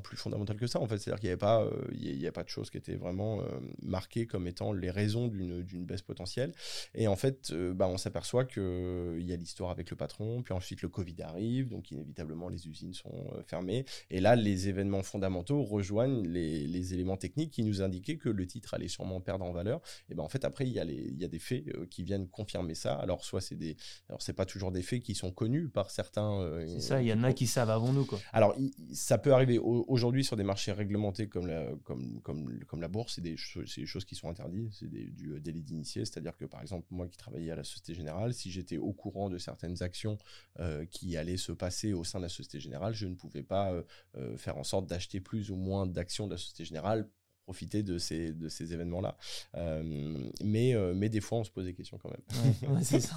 plus fondamentale que ça, en fait. C'est-à-dire qu'il n'y avait, pas, euh, il pas de choses qui étaient vraiment euh, marquées comme étant les raisons d'une baisse potentielle. Et en fait, bah, on s'aperçoit qu'il y a l'histoire avec le patron, puis ensuite le Covid arrive, donc inévitablement les usines sont fermées. Et là, les événements fondamentaux rejoignent les, les, éléments techniques qui nous indiquaient que le titre allait sûrement perdre en valeur. Et ben en fait, après, il y, a il y a des faits qui viennent confirmer ça. Alors, soit c'est des, alors, c'est pas toujours des faits qui sont connus par certains. Euh, c'est ça, il y en a qui savent avant nous. Quoi. Alors, ça peut arriver aujourd'hui sur des marchés réglementés comme la, comme, comme, comme la bourse, c'est des, des, choses qui sont interdites, c'est du délit d'initié. C'est-à-dire que, par exemple, moi qui travaillais à la Société Générale, si j'étais au courant de certaines actions euh, qui allaient se passer au sein de la Société Générale, je ne pouvais pas euh, faire en sorte d'acheter plus ou moins d'actions de la Société Générale profiter de ces, de ces événements-là. mais, mais des fois, on se pose des questions quand même. c'est ça.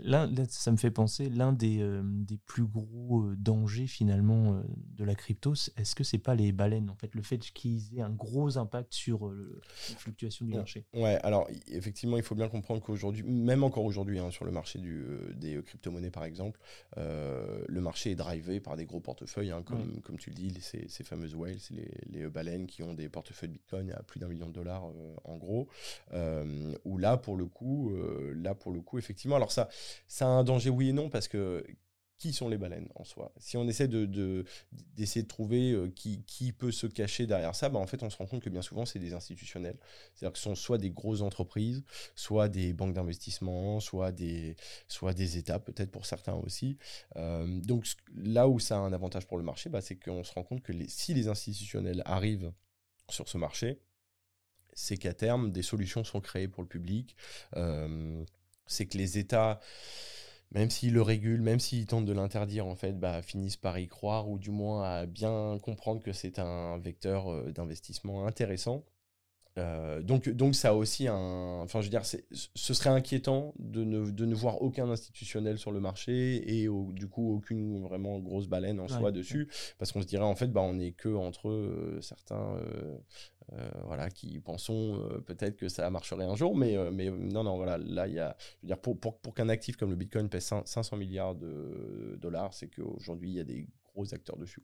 Là, ça me fait penser, l'un des, euh, des, plus gros euh, dangers finalement euh, de la crypto, est-ce que c'est pas les baleines En fait, le fait qu'ils aient un gros impact sur la fluctuation du marché? Ouais, alors effectivement, il faut bien comprendre qu'aujourd'hui, même encore aujourd'hui, hein, sur le marché du, des crypto-monnaies par exemple, le marché est drivé par des gros portefeuilles, hein, comme, comme tu le dis, ces, ces fameuses whales, les, les baleines qui ont des portefeuilles de Bitcoin à plus d'un million de dollars en gros, où là, pour le coup, là, pour le coup, effectivement, alors ça, ça a un danger oui et non parce que qui sont les baleines en soi? Si on essaie de, d'essayer de, trouver euh, qui, qui, peut se cacher derrière ça, bah en fait, on se rend compte que bien souvent, c'est des institutionnels. C'est-à-dire que ce sont soit des grosses entreprises, soit des banques d'investissement, soit des, soit des États, peut-être pour certains aussi. Euh, donc là où ça a un avantage pour le marché, bah, c'est qu'on se rend compte que si les institutionnels arrivent sur ce marché, c'est qu'à terme, des solutions sont créées pour le public. Euh, c'est que les États, même s'ils le régulent, même s'ils tentent de l'interdire, en fait, bah, finissent par y croire ou du moins à bien comprendre que c'est un vecteur euh, d'investissement intéressant. Euh, donc, donc ça a aussi un. Enfin, je veux dire, ce serait inquiétant de ne, de ne, voir aucun institutionnel sur le marché et du coup aucune vraiment grosse baleine en soi dessus, parce qu'on se dirait en fait, bah, on n'est que entre euh, certains euh, voilà, qui pensons peut-être que ça marcherait un jour, mais, mais non, non, voilà, là, il y a, je veux dire, pour, pour, pour qu'un actif comme le Bitcoin pèse 500 milliards de dollars, c'est qu'aujourd'hui, il y a des gros acteurs dessus.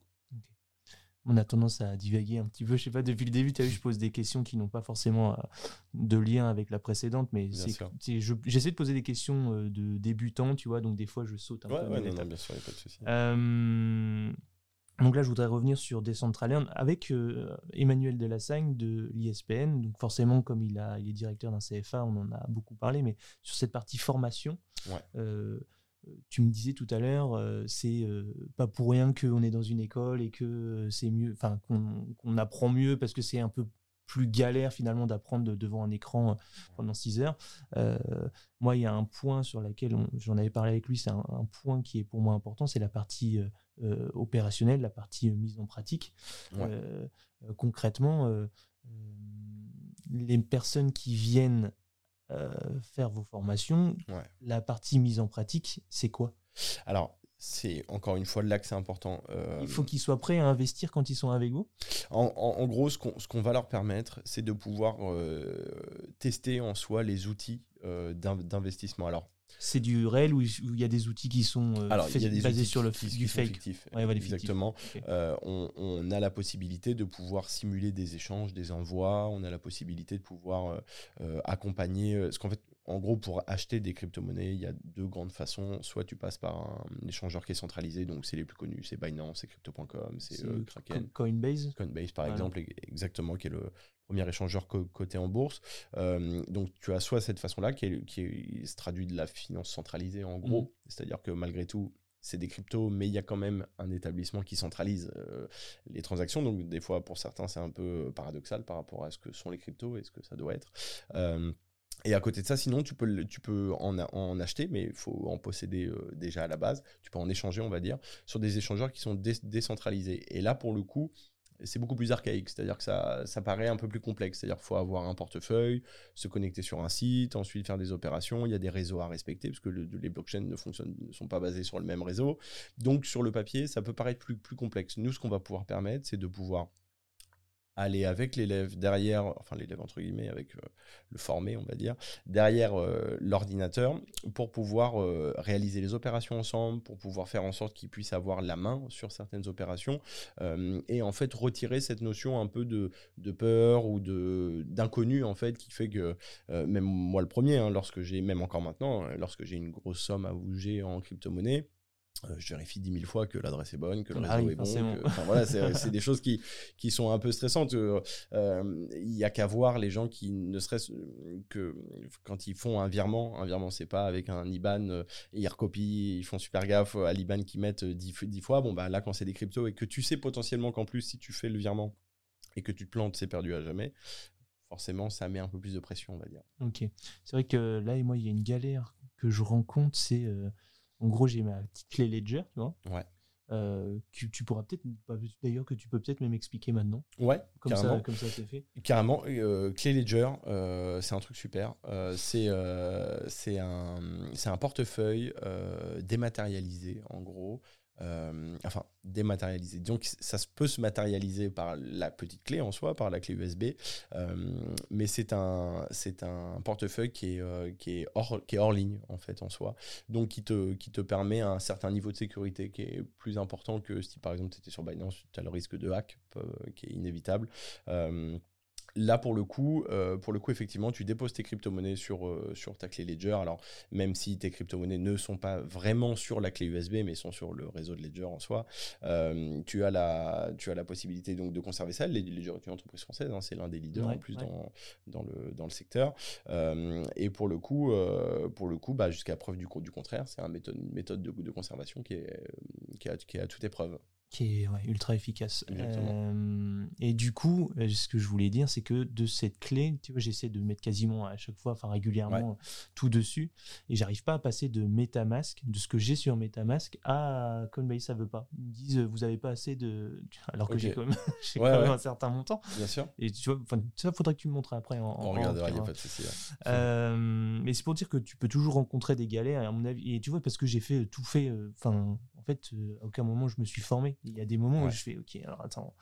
On a tendance à divaguer un petit peu. Je sais pas, depuis le début, tu as vu, je pose des questions qui n'ont pas forcément de lien avec la précédente, mais j'essaie de poser des questions de débutants, tu vois, donc des fois je saute un peu. Ouais, non, bien sûr, il n'y a pas de souci. Donc là, je voudrais revenir sur Decentraland avec euh, Emmanuel Delassagne de l'ISPN. Donc forcément, comme il, a, il est directeur d'un CFA, on en a beaucoup parlé, mais sur cette partie formation, euh, tu me disais tout à l'heure, euh, c'est pas pour rien qu'on est dans une école et que c'est mieux, enfin qu'on apprend mieux parce que c'est un peu plus galère finalement d'apprendre devant un écran pendant 6 heures. moi, il y a un point sur lequel j'en avais parlé avec lui, c'est un, un, point qui est pour moi important, c'est la partie euh, opérationnelle, la partie euh, mise en pratique. Euh, concrètement, les personnes qui viennent faire vos formations, la partie mise en pratique, c'est quoi? Alors, c'est encore une fois là que c'est important. Il faut qu'ils soient prêts à investir quand ils sont avec vous? En, gros, ce qu'on va leur permettre, c'est de pouvoir tester en soi les outils d'investissement. Alors, c'est du réel ou il y a des outils qui sont euh, basés sur le du fake Exactement. Euh, on, a la possibilité de pouvoir simuler des échanges, des envois. On a la possibilité de pouvoir euh, accompagner. ce qu'en fait, en gros, pour acheter des crypto-monnaies, il y a deux grandes façons. Soit tu passes par un échangeur qui est centralisé, donc c'est les plus connus, c'est Binance, c'est Crypto.com, c'est euh, Kraken. Coinbase. Coinbase, par exemple, exactement, qui est le premier échangeur coté en bourse. Euh, donc tu as soit cette façon-là qui, qui se traduit de la finance centralisée en gros, mmh. c'est-à-dire que malgré tout, c'est des cryptos, mais il y a quand même un établissement qui centralise euh, les transactions. Donc, des fois, pour certains, c'est un peu paradoxal par rapport à ce que sont les cryptos et ce que ça doit être. Euh, et à côté de ça, sinon, tu peux, tu peux en, en acheter, mais il faut en posséder euh, déjà à la base. Tu peux en échanger, on va dire, sur des échangeurs qui sont décentralisés. Et là, pour le coup, c'est beaucoup plus archaïque, c'est-à-dire que ça, ça paraît un peu plus complexe, c'est-à-dire qu'il faut avoir un portefeuille, se connecter sur un site, ensuite faire des opérations, il y a des réseaux à respecter, parce que les blockchains ne, fonctionnent, ne sont pas basés sur le même réseau. Donc sur le papier, ça peut paraître plus, plus complexe. Nous, ce qu'on va pouvoir permettre, c'est de pouvoir aller avec l'élève derrière, enfin l'élève entre guillemets, avec euh, le formé, on va dire, derrière euh, l'ordinateur pour pouvoir euh, réaliser les opérations ensemble, pour pouvoir faire en sorte qu'il puisse avoir la main sur certaines opérations et en fait retirer cette notion un peu de, peur ou de d'inconnu en fait qui fait que même moi le premier, hein, lorsque j'ai, même encore maintenant, lorsque j'ai une grosse somme à bouger en crypto-monnaie, je vérifie dix mille fois que l'adresse est bonne, que le ah réseau est bon. voilà, c'est des choses qui, qui sont un peu stressantes. Euh, euh, il n'y a qu'à voir les gens qui ne stressent que quand ils font un virement. Un virement, c'est pas avec un IBAN, ils recopient, ils font super gaffe à l'IBAN qu'ils mettent dix, dix fois. Bon, bah là, quand c'est des cryptos et que tu sais potentiellement qu'en plus, si tu fais le virement et que tu te plantes, c'est perdu à jamais forcément, ça met un peu plus de pression, on va dire. Ok. C'est vrai que là, et moi, il y a une galère que je rencontre, c'est en gros, j'ai ma petite clé Ledger, tu vois. Ouais. Euh, tu, pourras peut-être, d'ailleurs, que tu peux peut-être même expliquer maintenant. Ouais, comme carrément. ça, comme ça c'est fait. Carrément, euh, clé Ledger, euh, c'est un truc super. c'est c'est un, un portefeuille dématérialisé, en gros, euh, enfin dématérialisé. Donc ça peut se matérialiser par la petite clé en soi, par la clé USB, euh, mais c'est un c'est un portefeuille qui est euh, qui est hors qui est hors ligne en fait en soi, donc qui te qui te permet un certain niveau de sécurité qui est plus important que si par exemple tu étais sur Binance, tu as le risque de hack qui est inévitable. Là, pour le coup, euh, pour le coup, effectivement, tu déposes tes crypto-monnaies sur, euh, sur ta clé Ledger. Alors, même si tes crypto-monnaies ne sont pas vraiment sur la clé USB, mais sont sur le réseau de Ledger en soi, euh, tu, as la, tu as la possibilité donc de conserver ça. Ledger est une entreprise française, hein, c'est l'un des leaders en plus dans, dans, le, dans le secteur. et pour le coup, pour le coup bah, jusqu'à preuve du, du contraire, c'est méthode, une méthode de, de conservation qui est, qui, a, qui a toute épreuve qui est ultra efficace. Euh, et du coup, euh, ce que je voulais dire, c'est que de cette clé, tu vois, j'essaie de mettre quasiment à chaque fois, enfin régulièrement, tout dessus, et j'arrive pas à passer de MetaMask, de ce que j'ai sur MetaMask, à Coinbase, ça veut pas. Ils me disent, vous avez pas assez de, alors que j'ai quand même, un certain montant. Bien sûr. Et tu vois, ça faudrait que tu me montres après. En, On regardera, il n'y a pas de souci. Euh, mais c'est pour dire que tu peux toujours rencontrer des galères, à mon avis. Et tu vois, parce que j'ai fait tout fait, enfin, en fait, à aucun moment je me suis formé. Il y a des moments où je fais, ok, alors attends,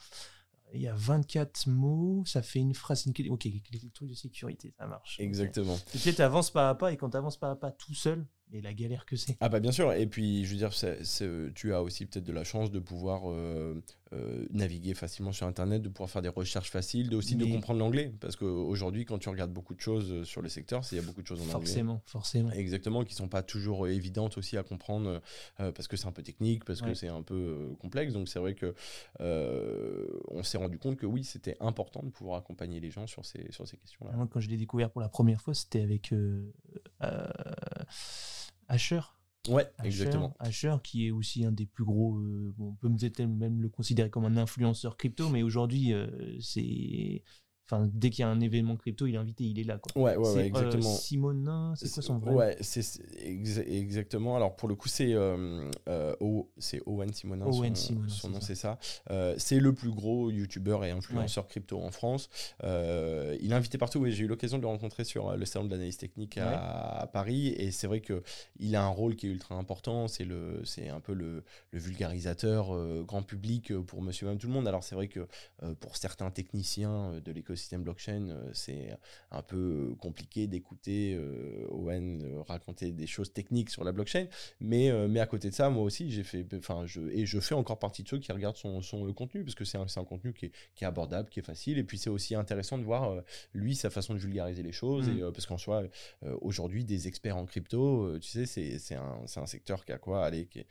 il y a 24 mots, ça fait une phrase, une... ok, les trucs de sécurité, ça marche. Exactement. Et puis tu avances pas à pas, et quand tu avances pas à pas tout seul, et la galère que c'est. Ah bah bien sûr, et puis je veux dire, tu as aussi peut-être de la chance de pouvoir euh, euh, naviguer facilement sur Internet, de pouvoir faire des recherches faciles, de aussi de comprendre l'anglais, parce qu'aujourd'hui quand tu regardes beaucoup de choses euh, sur le secteur, il y a beaucoup de choses en anglais. Forcément, forcément. Exactement, qui sont pas toujours évidentes aussi à comprendre, parce que c'est un peu technique, parce que c'est un peu complexe, donc c'est vrai que on s'est rendu compte que oui, c'était important de pouvoir accompagner les gens sur ces, sur ces questions-là. Moi, quand je l'ai découvert pour la première fois, c'était avec... Asher. Ouais, exactement. Asher, qui est aussi un des plus gros, euh, on peut même le considérer comme un influenceur crypto, mais aujourd'hui, euh, c'est Enfin, dès qu'il y a un événement crypto, il est invité, il est là. Quoi. Ouais, ouais, ouais euh, exactement. Simonin, c'est quoi son vrai Ouais, c'est exactement. Alors pour le coup, c'est euh, euh, Owen Simonin. Owen son, Simonin, son nom, c'est ça. c'est le plus gros youtubeur et influenceur crypto en France. il est invité partout. J'ai eu l'occasion de le rencontrer sur le salon de l'analyse technique à, Paris. Et c'est vrai que il a un rôle qui est ultra important. C'est le, c'est un peu le, le vulgarisateur grand public pour Monsieur même tout le monde. Alors c'est vrai que pour certains techniciens de l'écosystème l'écosystème blockchain, c'est un peu compliqué d'écouter Owen raconter des choses techniques sur la blockchain. Mais, mais à côté de ça, moi aussi, j'ai fait, enfin, je, et je fais encore partie de ceux qui regardent son, son contenu parce que c'est un, un, contenu qui est, qui est, abordable, qui est facile. Et puis c'est aussi intéressant de voir lui sa façon de vulgariser les choses. Mmh. Et, parce qu'en soi, aujourd'hui, des experts en crypto, tu sais, c'est un, un secteur qui a quoi Allez, qui est,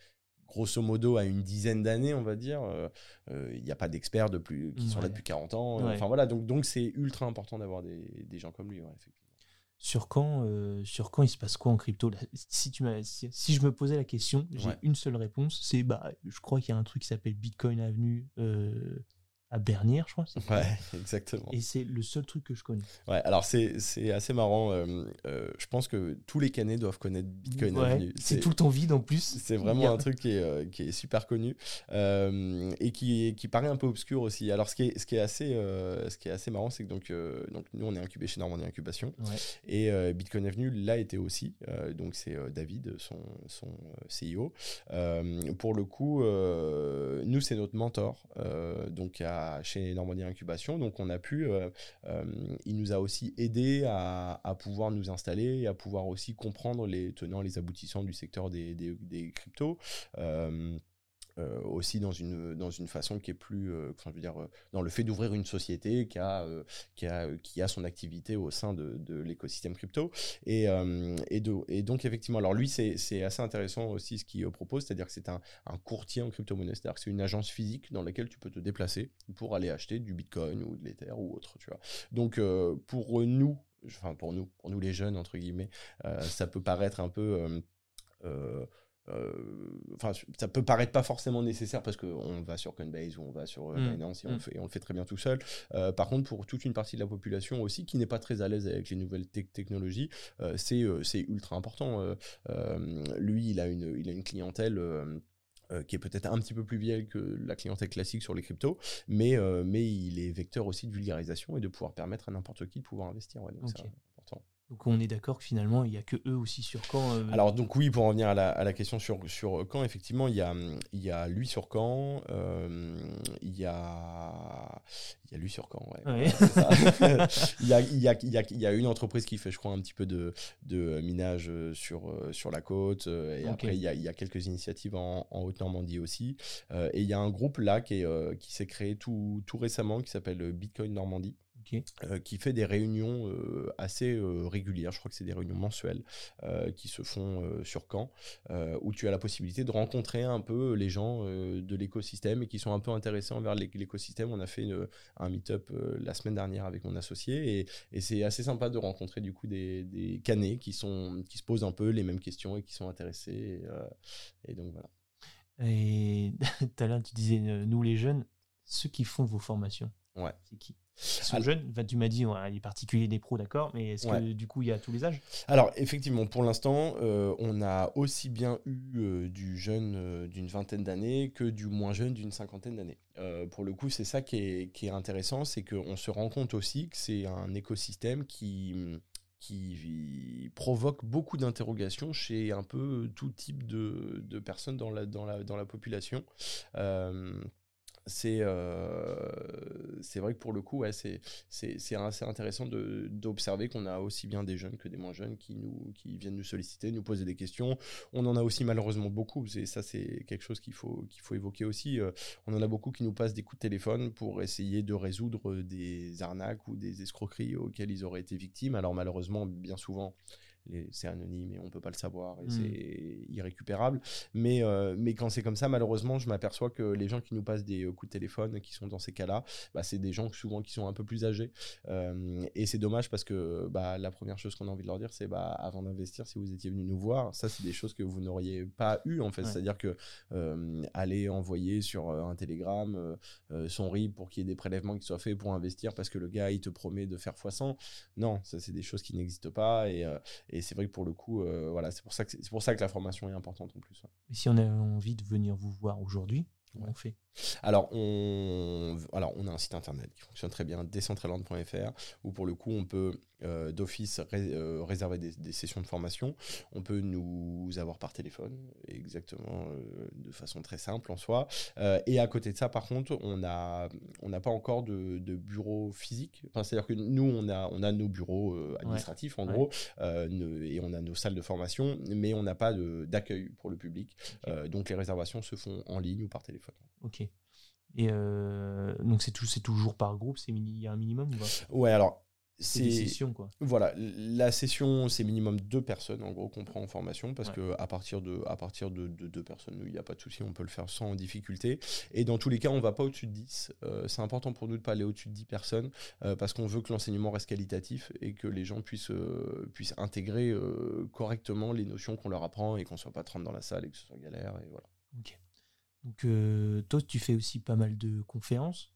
grosso modo à une dizaine d'années, on va dire. Euh, euh, il n'y a pas d'experts de plus, qui sont là depuis 40 ans. Enfin voilà, donc donc c'est ultra important d'avoir des, des, gens comme lui, effectivement. Sur quand, euh, sur quand il se passe quoi en crypto? Si, tu si, si, je me posais la question, j'ai une seule réponse, c'est bah je crois qu'il y a un truc qui s'appelle Bitcoin Avenue à Bernière, je crois. Ouais, exactement. Et c'est le seul truc que je connais. Ouais, alors c'est assez marrant. Euh, euh, je pense que tous les canets doivent connaître Bitcoin ouais, C'est tout le temps vide en plus. C'est vraiment un truc qui est, euh, qui est super connu et qui, qui paraît un peu obscur aussi. Alors ce qui est, ce qui est, assez, ce qui est assez marrant, c'est que donc, donc, nous, on est incubé chez Normandie Incubation. Et Bitcoin Avenue l'a été aussi. donc c'est David, son, son CEO. pour le coup, nous, c'est notre mentor. donc à chez Normandie Incubation. Donc on a pu, euh, euh, il nous a aussi aidé à, pouvoir nous installer et à pouvoir aussi comprendre les tenants, les aboutissants du secteur des, cryptos. Euh, euh, aussi dans une, dans une façon qui est plus, euh, dire, euh, dans le fait d'ouvrir une société qui a, qui, a, qui a son activité au sein de, l'écosystème crypto. Et, et, de, et, donc, effectivement, alors lui, c'est assez intéressant aussi ce qu'il propose, c'est-à-dire que c'est un, courtier en crypto-monnaie, c'est-à-dire que c'est une agence physique dans laquelle tu peux te déplacer pour aller acheter du Bitcoin ou de l'Ether ou autre, tu vois. Donc, pour nous, enfin, pour nous, pour nous les jeunes, entre guillemets, ça peut paraître un peu... Euh, enfin, ça peut paraître pas forcément nécessaire parce qu'on va sur Coinbase ou on va sur euh, mm. Binance et on, mm. fait, on le fait très bien tout seul. Euh, par contre, pour toute une partie de la population aussi qui n'est pas très à l'aise avec les nouvelles technologies, c'est ultra important. lui, il a une, il a une clientèle. qui est peut-être un petit peu plus vieille que la clientèle classique sur les cryptos, mais, mais il est vecteur aussi de vulgarisation et de pouvoir permettre à n'importe qui de pouvoir investir. Ouais, donc donc on est d'accord que finalement, il n'y a que eux aussi sur Caen. Euh, Alors donc oui, pour en revenir à la, à la, question sur, sur Caen, effectivement, il y a, il y a lui sur Caen, euh, il, y a, il y a lui sur Caen, ouais. il, y a, il, y a, il, y a, il y a une entreprise qui fait, je crois, un petit peu de, de minage sur, sur la côte. Et après, il y, a, il y a quelques initiatives en, en Haute-Normandie aussi. et il y a un groupe là qui s'est créé tout, tout récemment qui s'appelle Bitcoin Normandie. Euh, qui fait des réunions euh, assez euh, régulières, je crois que c'est des réunions mensuelles, qui se font sur Caen, où tu as la possibilité de rencontrer un peu les gens de l'écosystème et qui sont un peu intéressés envers l'écosystème. On a fait un meet-up la semaine dernière avec mon associé et, et c'est assez sympa de rencontrer du coup des, des canets qui, sont, qui se posent un peu les mêmes questions et qui sont intéressés. Et, et donc voilà. Et tout à l'heure, tu disais, nous les jeunes, ceux qui font vos formations, ouais. c'est qui? Sont jeunes tu m'as dit, les particuliers, des pros, d'accord, mais est-ce que du coup, il y a tous les âges? Alors, effectivement, pour l'instant, euh, on a aussi bien eu euh, du jeune euh, d'une vingtaine d'années que du moins jeune d'une cinquantaine d'années. pour le coup, c'est ça qui est, qui est intéressant, c'est qu'on se rend compte aussi que c'est un écosystème qui qui provoque beaucoup d'interrogations chez un peu tout type de, de, personnes dans la, dans la, dans la population c'est euh, c'est vrai que pour le coup, c'est assez intéressant d'observer qu'on a aussi bien des jeunes que des moins jeunes qui, nous, qui viennent nous solliciter, nous poser des questions. On en a aussi malheureusement beaucoup, et ça c'est quelque chose qu'il faut, faut évoquer aussi. Euh, on en a beaucoup qui nous passent des coups de téléphone pour essayer de résoudre des arnaques ou des escroqueries auxquelles ils auraient été victimes. Alors malheureusement, bien souvent, c'est anonyme et on peut pas le savoir et hmm. c'est irrécupérable. Mais, euh, mais quand c'est comme ça, malheureusement, je m'aperçois que les gens qui nous passent des euh, coups de téléphone, qui sont dans ces cas-là, bah, c'est des gens souvent qui sont un peu plus âgés. Euh, et c'est dommage parce que bah, la première chose qu'on a envie de leur dire, c'est bah, avant d'investir, si vous étiez venu nous voir, ça, c'est des choses que vous n'auriez pas eu en fait. C'est-à-dire que aller envoyer sur un télégramme son RIB pour qu'il y ait des prélèvements qui soient faits pour investir parce que le gars, il te promet de faire x100. Non, ça, c'est des choses qui n'existent pas. Et, et c'est vrai que pour le coup, euh, voilà, c'est pour, ça que, c'est pour ça que la formation est importante en plus. Et si on a envie de venir vous voir aujourd'hui, comment on fait? Alors on, alors, on a un site internet qui fonctionne très bien, decentraland.fr, où pour le coup, on peut euh, d'office euh, réserver des, sessions de formation. On peut nous avoir par téléphone, exactement, euh, de façon très simple en soi. et à côté de ça, par contre, on n'a on pas encore de, bureau physique. Enfin, C'est-à-dire que nous, on a, on a nos bureaux administratifs, en gros, et on a nos salles de formation, mais on n'a pas d'accueil pour le public. donc les réservations se font en ligne ou par téléphone. Ok. Et donc c'est toujours par groupe, il y a un minimum ou pas? Ouais, alors c'est quoi. Voilà, la session c'est minimum deux personnes en gros qu'on prend en formation parce qu'à que à partir de à partir de, deux personnes, il n'y a pas de souci, on peut le faire sans difficulté. Et dans tous les cas, on va pas au-dessus de 10. Euh, c'est important pour nous de pas aller au-dessus de 10 personnes euh, parce qu'on veut que l'enseignement reste qualitatif et que les gens puissent euh, puissent intégrer correctement les notions qu'on leur apprend et qu'on soit pas 30 dans la salle et que ce soit galère et voilà. OK. Donc toi tu fais aussi pas mal de conférences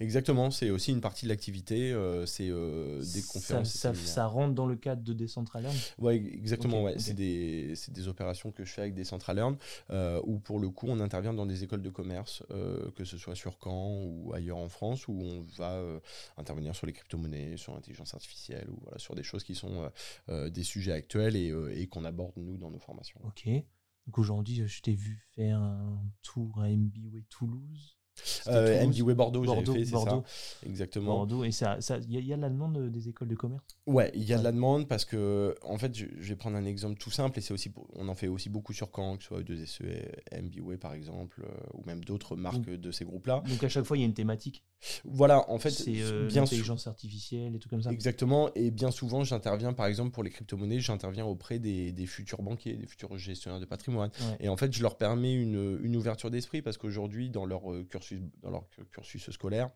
Exactement, c'est aussi une partie de l'activité, euh, c'est euh, des conférences. Ça, rentre dans le cadre de Decentraland Oui, exactement, ouais. c'est des, des, opérations que je fais avec Decentraland, euh, où pour le coup on intervient dans des écoles de commerce, euh, que ce soit sur Caen ou ailleurs en France, où on va intervenir sur les crypto-monnaies, sur l'intelligence artificielle, ou voilà, sur des choses qui sont des sujets actuels et, et qu'on aborde nous dans nos formations. Ok. Donc aujourd'hui, je t'ai vu faire un tour à MBWay Toulouse. Euh, MBWay Bordeaux, Bordeaux, fait, Bordeaux. Ça. Exactement. Bordeaux, et ça, il y, a la demande euh, des écoles de commerce? Ouais, il y a de la demande parce que, en fait, je, vais prendre un exemple tout simple, et c'est aussi, on en fait aussi beaucoup sur Caen, que ce soit E2SE, MBWay par exemple, euh, ou même d'autres marques de ces groupes-là. Donc à chaque fois, il y a une thématique voilà, en fait, c'est euh, bien l'intelligence artificielle et tout comme ça. Exactement, et bien souvent, j'interviens, par exemple, pour les crypto-monnaies, j'interviens auprès des, futurs banquiers, des futurs gestionnaires de patrimoine. Et en fait, je leur permets une, une ouverture d'esprit parce qu'aujourd'hui, dans leur cursus, dans leur cursus scolaire,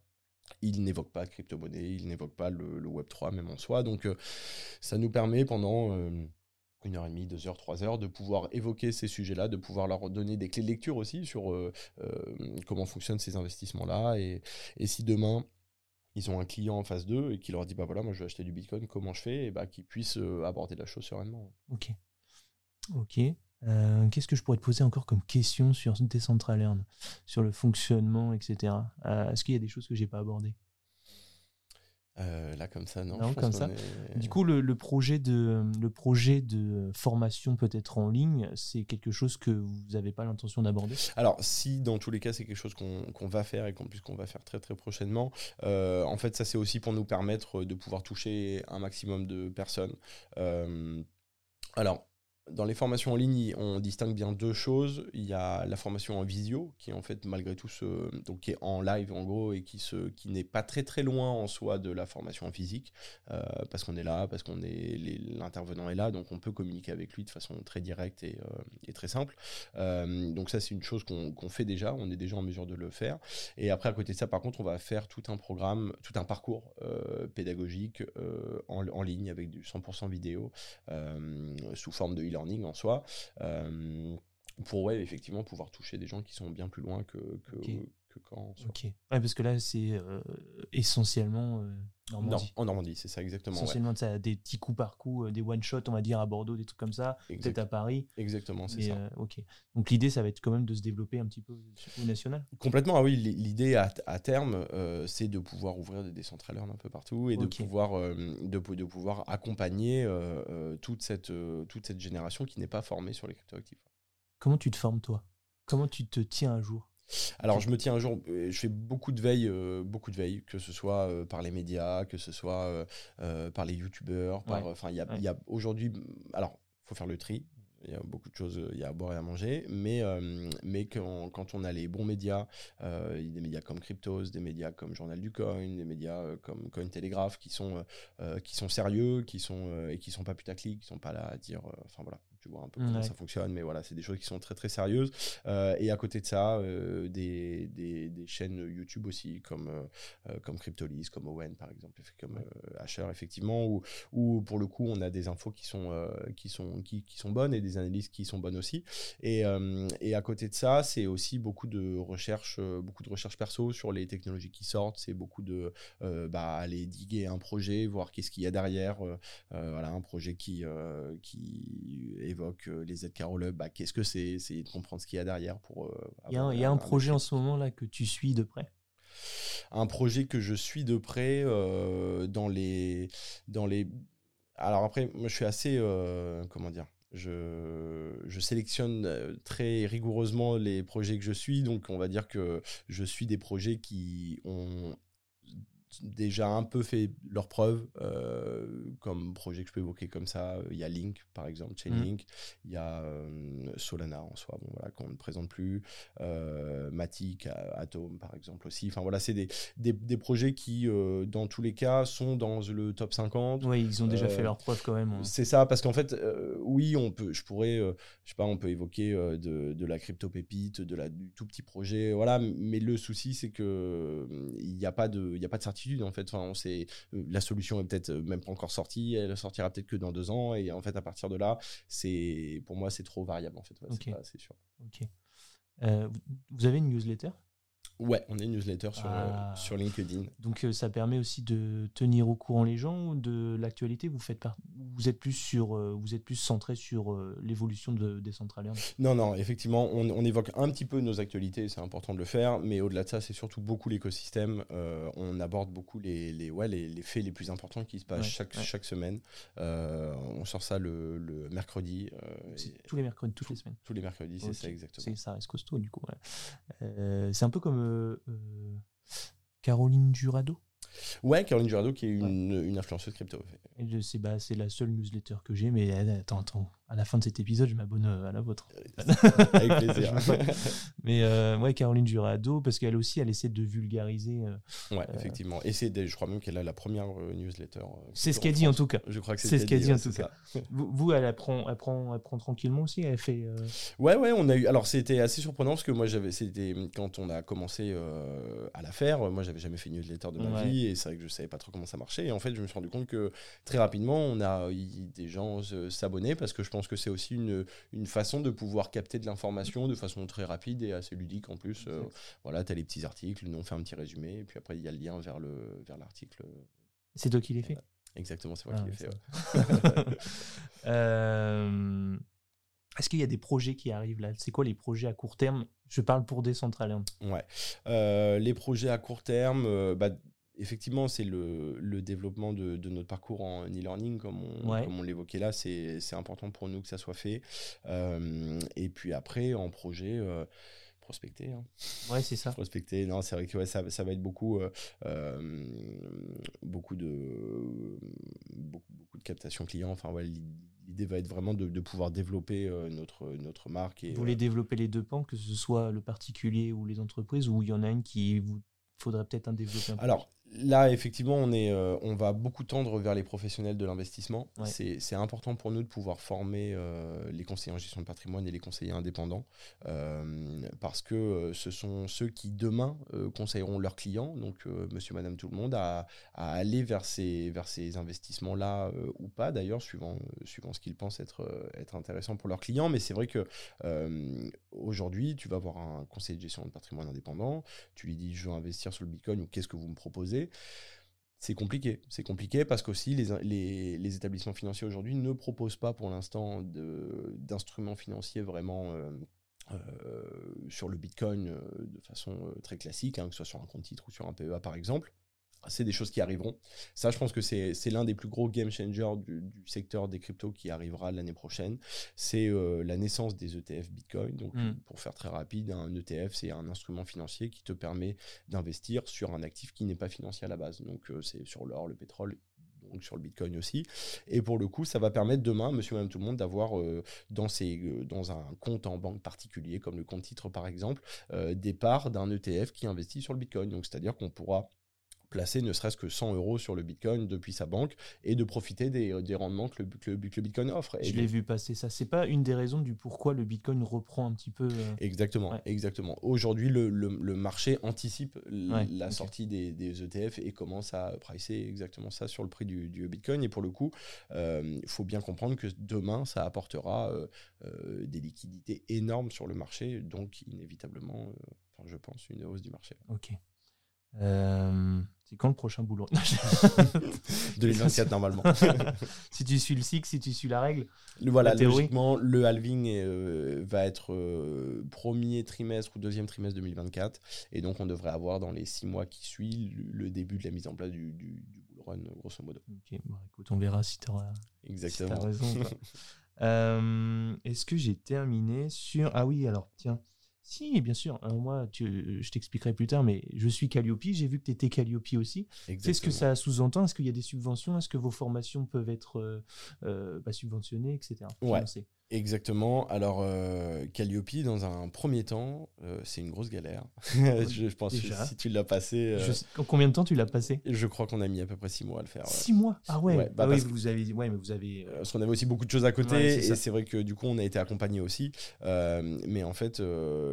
ils n'évoquent pas crypto-monnaie, ils n'évoquent pas le, Web3 même en soi. Donc, euh, ça nous permet pendant euh, une heure et demie, deux heures, trois heures, de pouvoir évoquer ces sujets-là, de pouvoir leur donner des clés de lecture aussi sur euh, comment fonctionnent ces investissements-là. Et, si demain, ils ont un client en face d'eux et qui leur dit, bah voilà, moi je vais acheter du Bitcoin, comment je fais? Et bah qu'ils puissent aborder la chose sereinement. Ok. Ok. Euh, qu'est-ce que je pourrais te poser encore comme question sur Decentraland, sur le fonctionnement, etc. Euh, est-ce qu'il y a des choses que j'ai pas abordées? Euh, là comme ça non, comme ça. Du coup le, projet de le projet de formation peut-être en ligne c'est quelque chose que vous n'avez pas l'intention d'aborder? Alors si dans tous les cas c'est quelque chose qu'on va faire et qu'on qu'on va faire très très prochainement en fait ça c'est aussi pour nous permettre de pouvoir toucher un maximum de personnes alors dans les formations en ligne, on distingue bien deux choses. Il y a la formation en visio, qui en fait malgré tout donc qui est en live en gros et qui n'est pas très très loin en soi de la formation en physique, euh, parce qu'on est là, parce qu'on est l'intervenant est là, donc on peut communiquer avec lui de façon très directe et, euh, très simple. Euh, donc ça c'est une chose qu'on fait déjà, on est déjà en mesure de le faire. Et après à côté de ça, par contre, on va faire tout un programme, tout un parcours pédagogique en, en, ligne avec du 100% vidéo sous forme de learning en soi, euh, pour effectivement pouvoir toucher des gens qui sont bien plus loin que, quand. Ok. parce que là, c'est euh, essentiellement euh, Normandie. Non, en Normandie, c'est ça exactement. Essentiellement, ça, des petits coups par coup, des one shot, on va dire à Bordeaux, des trucs comme ça, peut-être à Paris. Exactement, c'est ça. ok. Donc l'idée, ça va être quand même de se développer un petit peu au national. Complètement, ah oui. L'idée à, à, terme, c'est de pouvoir ouvrir des décentrales un peu partout et de pouvoir de, de, pouvoir accompagner toute cette toute cette génération qui n'est pas formée sur les cryptoactifs. Comment tu te formes toi? Comment tu te tiens un jour? Alors je me tiens un jour, euh, je fais beaucoup de veille, euh, beaucoup de veille, que ce soit euh, par les médias, que ce soit par les youtubeurs, enfin il y a, aujourd'hui, alors faut faire le tri, il y a beaucoup de choses, il y a à boire et à manger, mais, mais quand, quand, on a les bons médias, des médias comme Cryptos, des médias comme Journal du Coin, des médias comme Cointelegraph qui sont, qui sont sérieux, qui sont, et qui sont pas putaclic, qui sont pas là à dire, enfin voilà, tu vois un peu comment ça fonctionne, mais voilà, c'est des choses qui sont très très sérieuses. Euh, et à côté de ça, euh, des, des, des, chaînes YouTube aussi, comme, euh, comme Cryptolis, comme Owen par exemple, comme Asher, effectivement, où, où pour le coup on a des infos qui sont, qui sont, qui, qui, sont bonnes et des analyses qui sont bonnes aussi. Et, et à côté de ça, c'est aussi beaucoup de recherches, beaucoup de recherches perso sur les technologies qui sortent, c'est beaucoup de bah, aller diguer un projet, voir qu'est-ce qu'il y a derrière, voilà, un projet qui, qui évoque les aides Carol bah, qu'est-ce que c'est? Essayer de comprendre ce qu'il y a derrière pour. il y a, il y a un, projet en ce moment là que tu suis de près? Un projet que je suis de près dans les dans les alors après moi je suis assez comment dire? Je, je, sélectionne très rigoureusement les projets que je suis, donc on va dire que je suis des projets qui ont déjà un peu fait leurs preuves, euh, comme projet que je peux évoquer comme ça. Il y a Link, par exemple, Chainlink. Mmh. Il y a euh, Solana en soi, bon, voilà, qu'on ne présente plus. Euh, Matic, Atom, par exemple, aussi. Enfin, voilà, c'est des, des, des, projets qui, euh, dans tous les cas, sont dans le top 50. Oui, ils ont déjà fait leurs preuves quand même. Hein. C'est ça, parce qu'en fait, oui, on peut, je pourrais, je sais pas, on peut évoquer de, de, la crypto pépite, de la, du tout petit projet, voilà, mais le souci, c'est que il n'y a pas de, il y a pas de certitude en fait. Enfin, on sait, euh, la solution est peut-être euh, même pas encore sortie, elle sortira peut-être que dans deux ans. Et en fait, à partir de là, c'est pour moi, c'est trop variable en fait. c'est sûr. Ok. Euh, vous avez une newsletter? Ouais, on est newsletter sur, ah. sur LinkedIn. Donc ça permet aussi de tenir au courant les gens de l'actualité. Vous faites pas, vous êtes plus sur, vous êtes plus centré sur l'évolution de, des centrales. Non, non, effectivement, on, on, évoque un petit peu nos actualités, c'est important de le faire, mais au-delà de ça, c'est surtout beaucoup l'écosystème. on aborde beaucoup les, les, ouais, les, les, faits les plus importants qui se passent chaque, chaque semaine. on sort ça le, le mercredi. tous les mercredis, toutes les semaines. Tous les mercredis, c'est ça exactement. Ça reste costaud du coup. c'est un peu comme euh, euh, Caroline Jurado. Ouais, Caroline Jurado qui est une, une influenceuse crypto. C'est bah, la seule newsletter que j'ai, mais attends, attends, à la fin de cet épisode, je m'abonne euh, à la vôtre. Avec plaisir. mais euh, ouais, Caroline Jurado, parce qu'elle aussi, elle essaie de vulgariser. Euh, ouais, effectivement. Et c'est, je crois même qu'elle a la première newsletter. c'est ce qu'elle dit en tout cas. Je crois que c'est ce qu'elle dit en tout cas. Vous, elle apprend, elle prend, elle prend tranquillement aussi. Elle fait. Ouais, ouais, on a eu. Alors c'était assez surprenant parce que moi j'avais, c'était quand on a commencé à la faire. Moi, j'avais jamais fait une newsletter de ma vie et c'est vrai que je savais pas trop comment ça marchait. Et en fait, je me suis rendu compte que très rapidement, on a des gens s'abonner parce que je pense que c'est aussi une, une, façon de pouvoir capter de l'information de façon très rapide et assez ludique en plus. Euh, voilà, tu as les petits articles, nous on fait un petit résumé, et puis après il y a le lien vers l'article. Vers c'est toi qui l'ai fait Exactement, c'est moi qui l'ai ah, fait. Euh, est-ce qu'il y a des projets qui arrivent là? C'est quoi les projets à court terme? Je parle pour Decentraland. Ouais. Euh, les projets à court terme, bah, effectivement, c'est le, développement de, notre parcours en e-learning, comme on, l'évoquait là, c'est important pour nous que ça soit fait. Euh, et puis après, en projet, euh, prospecter. Hein. Ouais, c'est ça. Prospecter, non, c'est vrai que ça, va être beaucoup, euh, beaucoup, de, beaucoup, de captation client. Enfin, l'idée va être vraiment de, pouvoir développer notre, notre marque. Et, vous voulez développer les deux pans, que ce soit le particulier ou les entreprises, ou il y en a une qui vous faudrait peut-être un développement Alors, Là, effectivement, on, est, euh, on va beaucoup tendre vers les professionnels de l'investissement. C'est important pour nous de pouvoir former euh, les conseillers en gestion de patrimoine et les conseillers indépendants euh, parce que ce sont ceux qui, demain, conseilleront leurs clients, donc monsieur, madame, tout le monde, à, aller vers ces, vers ces investissements-là ou pas, d'ailleurs, suivant, suivant ce qu'ils pensent être, être intéressant pour leurs clients. Mais c'est vrai que aujourd'hui, tu vas avoir un conseiller de gestion de patrimoine indépendant, tu lui dis je veux investir sur le Bitcoin ou qu'est-ce que vous me proposez? C'est compliqué. C'est compliqué parce qu'aussi les, les, établissements financiers aujourd'hui ne proposent pas pour l'instant d'instruments financiers vraiment euh, euh, sur le Bitcoin euh, de façon très classique, hein, que ce soit sur un compte titre ou sur un PEA par exemple c'est des choses qui arriveront. Ça, je pense que c'est l'un des plus gros game changers du, secteur des cryptos qui arrivera l'année prochaine. C'est euh, la naissance des ETF Bitcoin. Donc, mm. pour faire très rapide, un ETF, c'est un instrument financier qui te permet d'investir sur un actif qui n'est pas financier à la base. Donc, euh, c'est sur l'or, le pétrole, donc sur le Bitcoin aussi. Et pour le coup, ça va permettre demain, monsieur, madame, tout le monde, d'avoir euh, dans, dans un compte en banque particulier, comme le compte titre par exemple, des parts d'un ETF qui investit sur le Bitcoin. Donc, c'est-à-dire qu'on pourra placer ne serait-ce que 100 euros sur le Bitcoin depuis sa banque et de profiter des, euh, des rendements que le, que le, Bitcoin offre. Je l'ai vu passer ça. C'est pas une des raisons du pourquoi le Bitcoin reprend un petit peu. Euh, exactement, exactement. Aujourd'hui, le, le, marché anticipe la sortie des, des, ETF et commence à pricer exactement ça sur le prix du, du Bitcoin. Et pour le coup, il euh, faut bien comprendre que demain, ça apportera des liquidités énormes sur le marché, donc inévitablement, enfin, je pense, une hausse du marché. Ok. Euh, C'est quand le prochain boulot? 2024 normalement. si tu suis le cycle, si tu suis la règle. Le, voilà, La logiquement, le halving euh, va être euh, premier trimestre ou deuxième trimestre 2024. Et donc, on devrait avoir dans les six mois qui suivent le, le début de la mise en place du, du, du bull run, grosso modo. Ok, bon, écoute, on verra si tu auras Exactement. raison. pas. Euh, Est-ce que j'ai terminé sur. Ah oui, alors, tiens. Si, bien sûr. Alors, moi, tu- je t'expliquerai plus tard, mais je suis Calliope. J'ai vu que tu étais Calliope aussi. Qu'est-ce que Exactement. ça sous-entend Est-ce qu'il y a des subventions Est-ce que vos formations peuvent être euh, euh, bah, subventionnées, etc. Ouais. Exactement. Alors, euh, Calliope, dans un premier temps, euh, c'est une grosse galère. je, je pense que si tu l'as passé, euh, Je Combien de temps tu l'as passé? je crois qu'on a mis à peu près six mois à le faire. ouais. Six mois? Ah ouais, Ouais, bah Ah oui, vous avez, ouais, mais vous avez. Euh, Parce qu'on avait aussi beaucoup de choses à côté Ouais, et c'est vrai que du coup on a été accompagné aussi. Euh, mais en fait,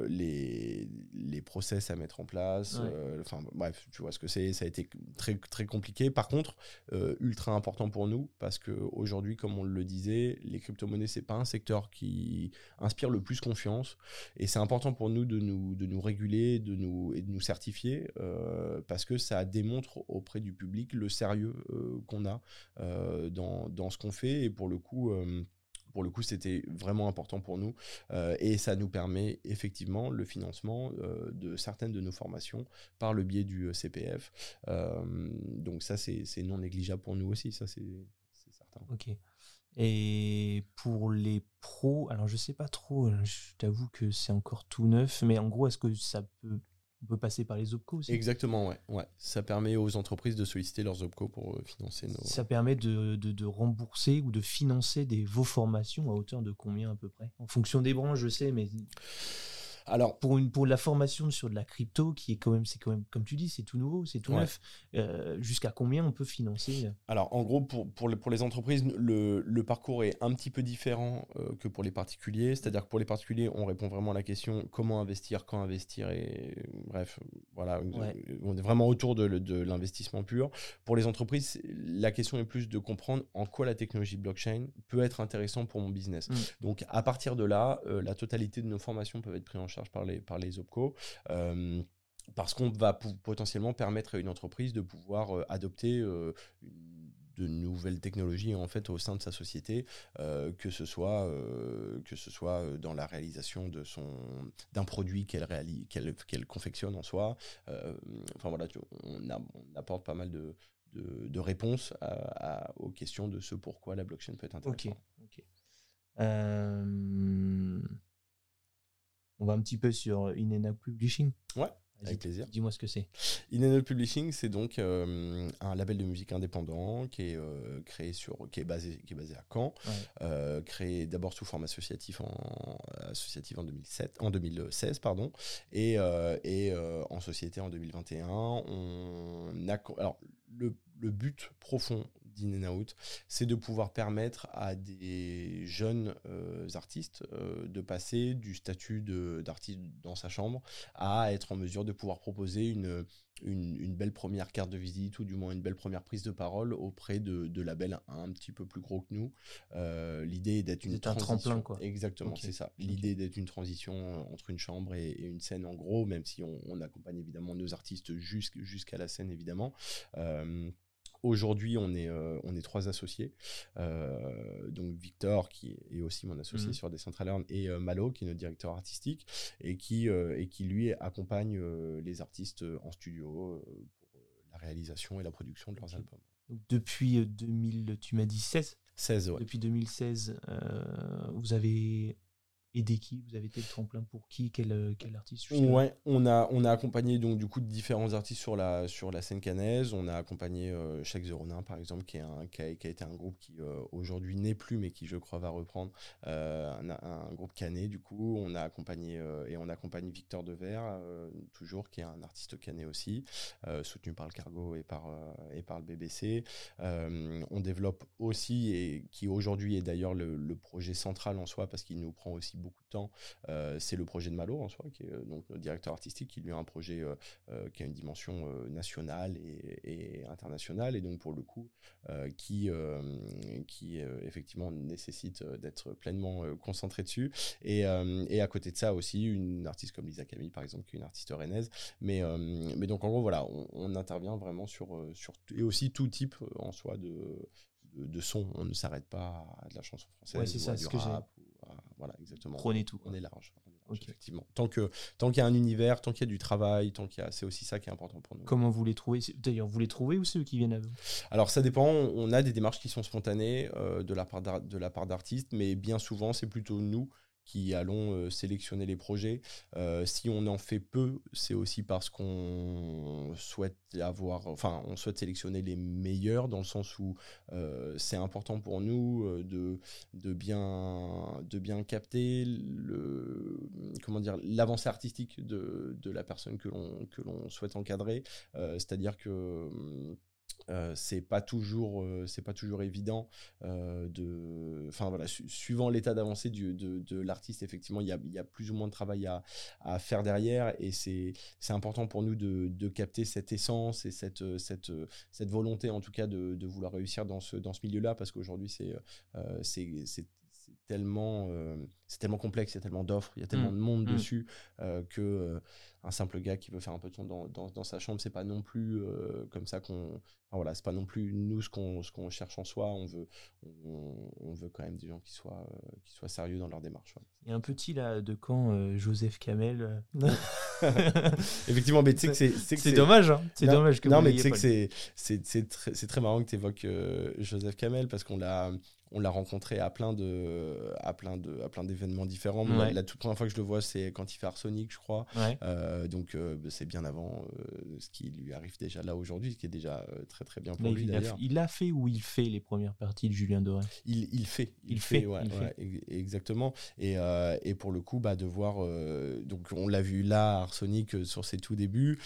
les, les process à mettre en place, enfin bref, tu vois ce que c'est, ça a été très, très compliqué. Par contre, ultra important pour nous parce qu'aujourd'hui, comme on le disait, les crypto-monnaies, c'est pas un secteur qui inspire le plus confiance et c'est important pour nous de nous, de nous réguler de nous, et de nous certifier euh, parce que ça démontre auprès du public le sérieux euh, qu'on a euh, dans, dans ce qu'on fait et pour le coup pour le coup, c'était vraiment important pour nous et ça nous permet effectivement le financement de certaines de nos formations par le biais du CPF. Donc ça, c'est non négligeable pour nous aussi, ça c'est certain. Ok. Et pour les pros, alors je sais pas trop, euh, je t'avoue que c'est encore tout neuf, mais en gros, est-ce que ça peut, on peut passer par les OPCO aussi? Exactement, ouais. ouais. Ça permet aux entreprises de solliciter leurs OPCO pour euh, financer nos... Ça permet de, de- de rembourser ou de financer des, vos formations à hauteur de combien à peu près? En fonction des branches, je sais, mais Alors, pour, une, pour la formation sur de la crypto, qui est quand même, c'est quand même, comme tu dis, c'est tout nouveau, c'est tout Ouais. neuf, euh, jusqu'à combien on peut financer euh, Alors, en gros, pour, pour, les, pour les entreprises, le, le parcours est un petit peu différent euh, que pour les particuliers. C'est-à-dire que pour les particuliers, on répond vraiment à la question comment investir, quand investir, et bref, voilà, Ouais. on est vraiment autour de, l'investissement pur. Pour les entreprises, la question est plus de comprendre en quoi la technologie blockchain peut être intéressant pour mon business. Mm. Donc, à partir de là, euh, la totalité de nos formations peuvent être prises en charge par les, par les OPCO. Euh, parce qu'on va potentiellement permettre à une entreprise de pouvoir euh, adopter euh, de nouvelles technologies en fait au sein de sa société, euh, que ce soit que ce soit dans la réalisation de son d'un produit qu'elle réalise qu'elle qu'elle confectionne en soi. Enfin voilà, tu- on, a- on apporte pas mal de de, de réponses à- à- aux questions de ce pourquoi la blockchain peut être intéressante. ok. On va un petit peu sur In and Out Publishing. Ouais, avec plaisir. Dis-moi ce que c'est. In and Out Publishing, c'est donc euh, un label de musique indépendant qui est euh, créé sur, qui est basé, qui est basé à Caen, Ouais. euh, créé d'abord sous forme associatif en associatif en 2007, en 2016 pardon, et, euh, et euh, en société en 2021. On a, alors le, le but profond d'In and Out, c'est de pouvoir permettre à des jeunes euh, artistes euh, de passer du statut d'artiste dans sa chambre à être en mesure de pouvoir proposer une, une, une belle première carte de visite ou du moins une belle première prise de parole auprès de, de labels un petit peu plus gros que nous. Euh, L'idée est d'être une D'être un transition. tremplin, quoi. Exactement, c'est ça. L'idée d'être une transition entre une chambre et, et une scène en gros, même si on, on accompagne évidemment nos artistes jusqu'- jusqu'à la scène évidemment. Euh, Aujourd'hui, on est, euh, on est trois associés. Euh, donc Victor, qui est aussi mon associé Mhm. sur Decentraland, et euh, Malo, qui est notre directeur artistique, et qui, et qui lui accompagne les artistes en studio pour la réalisation et la production de leurs albums. Donc, depuis euh, 2000, tu m'as dit 16 16, ouais. Depuis 2016, euh, vous avez aidé qui? Vous avez été le tremplin pour qui? Quel, euh, quel artiste Ouais, on a, on a accompagné donc du coup différents artistes sur la, sur la scène canaise. On a accompagné euh, Cheikh Zeronin par exemple, qui, est un, qui, a, qui a été un groupe qui euh, aujourd'hui n'est plus, mais qui je crois va reprendre euh, un, groupe canet. Du coup, on a accompagné et on accompagne Victor Dever euh, toujours, qui est un artiste canet aussi, soutenu par le Cargo et par et par le BBC. On développe aussi et qui aujourd'hui est d'ailleurs le, le projet central en soi parce qu'il nous prend aussi beaucoup de temps, c'est le projet de Malo en soi, qui est donc notre directeur artistique, qui lui a un projet qui a une dimension nationale et, internationale, et donc pour le coup, qui, qui effectivement nécessite d'être pleinement concentré dessus. Et, et, à côté de ça aussi, une artiste comme Lisa Camille, par exemple, qui est une artiste rennaise. Mais, mais donc en gros, voilà, on, on intervient vraiment sur, sur, et aussi tout type en soi de, de, son. On ne s'arrête pas à de la chanson française. Ouais, c'est ça, ce que j'ai. Voilà, exactement. Prenez tout. On est large. Effectivement. Tant que tant qu'il y a un univers, tant qu'il y a du travail, tant qu'il y a, c'est aussi ça qui est important pour nous. Comment vous les trouvez? D'ailleurs, vous les trouvez ou c'est eux qui viennent à vous? Alors ça dépend. On a des démarches qui sont spontanées euh, de la part de la part d'artistes, mais bien souvent c'est plutôt nous qui allons euh, sélectionner les projets. Euh, si on en fait peu, c'est aussi parce qu'on souhaite avoir, enfin, on souhaite sélectionner les meilleurs dans le sens où euh, c'est important pour nous de, de, bien, de bien capter le, comment dire, l'avancée artistique de, de, la personne que l'on, que l'on souhaite encadrer. c'est-à-dire que euh, c'est pas toujours euh, c'est pas toujours évident euh, de enfin voilà suivant l'état d'avancée de, de l'artiste effectivement il y a, y a, plus ou moins de travail à, à faire derrière et c'est important pour nous de, de, capter cette essence et cette cette cette volonté en tout cas de, de vouloir réussir dans ce dans ce milieu là parce qu'aujourd'hui c'est c'est tellement c'est tellement complexe il y a tellement d'offres il y a tellement mmh. de monde mmh. dessus que un simple gars qui veut faire un peu de son dans, dans, dans sa chambre, c'est pas non plus euh, comme ça qu'on. Enfin, voilà, c'est pas non plus nous ce qu'on ce qu'on cherche en soi. On veut on, veut quand même des gens qui soient euh, qui soient sérieux dans leur démarche. Il y a un petit là de quand euh, Joseph Kamel. Effectivement, mais tu sais que c'est c'est dommage. Hein c'est dommage que non, mais tu sais que c'est c'est très c'est très marrant que tu évoques Joseph Kamel parce qu'on l'a on l'a rencontré à plein de à plein de à plein d'événements différents. La, toute première fois que je le vois, c'est quand il fait Arsonic, je crois. Euh, donc euh, bah, c'est bien avant euh, ce qui lui arrive déjà là aujourd'hui, ce qui est déjà très très bien pour lui. Il a, il a, fait ou il fait les premières parties de Julien Doré? Il, il, fait, il, fait, ouais, exactement. Et, et, pour le coup, bah, de voir, donc on l'a vu là, Arsonic sur ses tout débuts.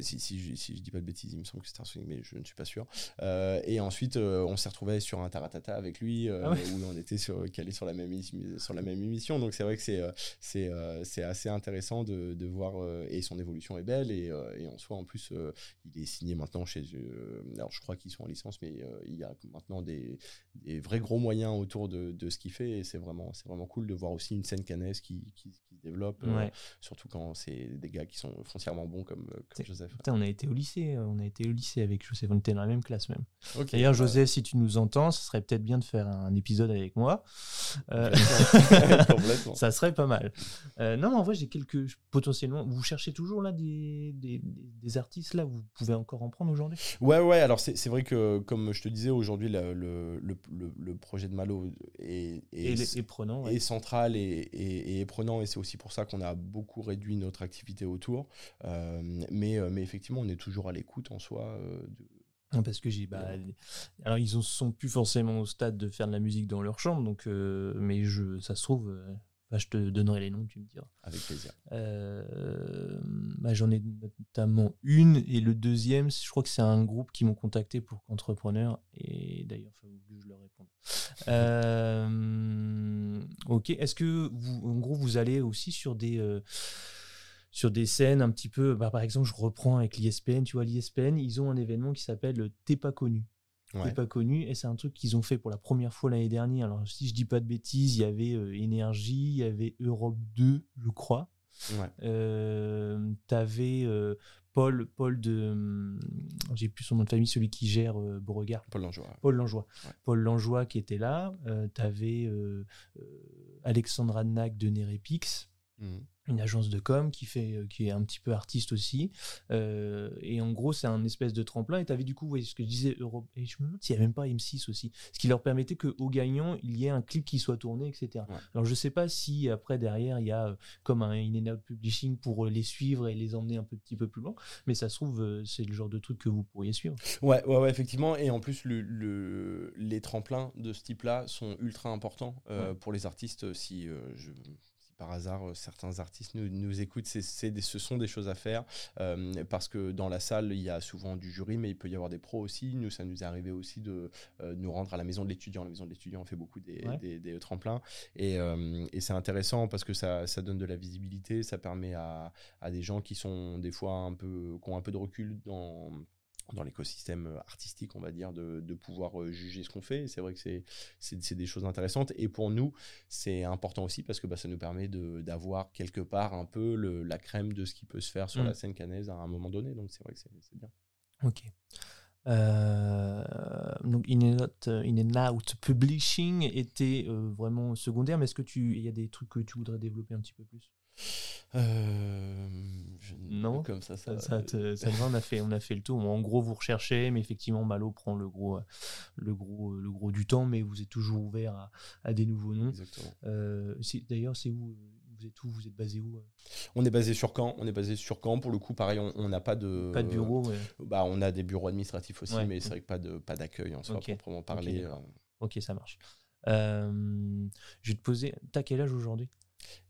si, si, je, si je dis pas de bêtises, il me semble que c'était Arsonic, mais je ne suis pas sûr. et ensuite, on s'est retrouvé sur un taratata avec lui, ah où on était sur, calé sur la même, sur la même émission. Donc c'est vrai que c'est c'est c'est assez intéressant de de, voir euh, et son évolution est belle. Et, euh, et en soi en plus euh, il est signé maintenant chez alors je crois qu'ils sont en licence mais il y a maintenant des, des, vrais gros moyens autour de, de ce qu'il fait. Et c'est vraiment c'est vraiment cool de voir aussi une scène canaise qui, qui, se développe surtout quand c'est des gars qui sont foncièrement bons comme, Joseph. on a été au lycée on a été au lycée avec Joseph on était dans la même classe même. D'ailleurs Joseph si tu nous entends ce serait peut-être bien de faire un épisode avec moi ça serait pas mal non en vrai j'ai quelques potentiellement, vous cherchez toujours là des, des, artistes là, vous pouvez encore en prendre aujourd'hui? Ouais, ouais, alors c'est vrai que comme je te disais, aujourd'hui le, le, le, projet de Malo est, est, prenant, est central et, et, prenant, et c'est aussi pour ça qu'on a beaucoup réduit notre activité autour. Euh, mais, euh, mais effectivement, on est toujours à l'écoute en soi. Euh, de, parce que j'ai bah, alors ils ne sont plus forcément au stade de faire de la musique dans leur chambre donc mais je ça se trouve je te donnerai les noms, tu me diras. Avec plaisir. Euh, bah, j'en ai notamment une, et le deuxième, je crois que c'est un groupe qui m'ont contacté pour qu'entrepreneur, et d'ailleurs, il faut que je leur réponde. Euh, ok, est-ce que, vous, en gros, vous allez aussi sur des euh, sur des scènes un petit peu, bah, par exemple, je reprends avec l'ISPN, tu vois, l'ISPN, ils ont un événement qui s'appelle T'es pas connu pas connu et c'est un truc qu'ils ont fait pour la première fois l'année dernière. Alors si je dis pas de bêtises, il y avait euh, Énergie, il y avait Europe 2, je crois. Ouais. Euh, T'avais euh, Paul, Paul de, hum, j'ai plus son nom de famille, celui qui gère Beauregard. Paul Langeois. Paul Langeois. Paul Langeois qui était là. T'avais Alexandra Nack de Nerepix. Mmh une agence de com qui fait euh, qui est un petit peu artiste aussi. Euh, et en gros c'est un espèce de tremplin. Et tu avais du coup ce que je disais Europe et je me demande s'il n'y avait même pas M6 aussi. Ce qui leur permettait que au gagnant il y ait un clip qui soit tourné etc alors je sais pas si après derrière il y a euh, comme un in publishing pour les suivre et les emmener un petit peu plus loin. Mais ça se trouve c'est le genre de truc que vous pourriez suivre. Ouais ouais, ouais effectivement. Et en plus le, le, les tremplins de ce type là sont ultra importants pour les artistes si je par hasard euh, certains artistes nous, nous écoutent, des, ce sont des choses à faire euh, parce que dans la salle, il y a souvent du jury, mais il peut y avoir des pros aussi. Nous, ça nous est arrivé aussi de euh, nous rendre à la maison de l'étudiant. La maison de l'étudiant, on fait beaucoup des, des, des tremplins et, et, c'est intéressant parce que ça, ça, donne de la visibilité, ça permet à, à des gens qui sont des fois un peu, qui ont un peu de recul dans dans l'écosystème euh, artistique, on va dire, de, de pouvoir euh, juger ce qu'on fait. C'est vrai que c'est, c'est, des choses intéressantes. Et pour nous, c'est important aussi parce que bah, ça nous permet d'avoir quelque part un peu le, la crème de ce qui peut se faire sur mm. la scène canaise à un moment donné. Donc c'est vrai que c'est, bien. Ok. Euh, donc In and, Out, In Out Publishing était vraiment secondaire, mais est-ce que tu il y a des trucs que tu voudrais développer un petit peu plus? Euh, non, comme ça, ça, ça, on a fait, on a fait le tour. En gros, vous recherchez, mais effectivement, Malo prend le gros, le gros, le gros du temps, mais vous êtes toujours ouvert à, des nouveaux noms. Euh, D'ailleurs, c'est où vous êtes où Vous êtes basé où On est basé sur Caen. On est basé sur Caen. Pour le coup, pareil, on n'a pas de pas de bureau. Bah, on a des bureaux administratifs aussi, mais c'est vrai que pas de pas d'accueil en soi proprement parler. Euh. Ok, ça marche. Euh, je vais te poser. T'as quel âge aujourd'hui?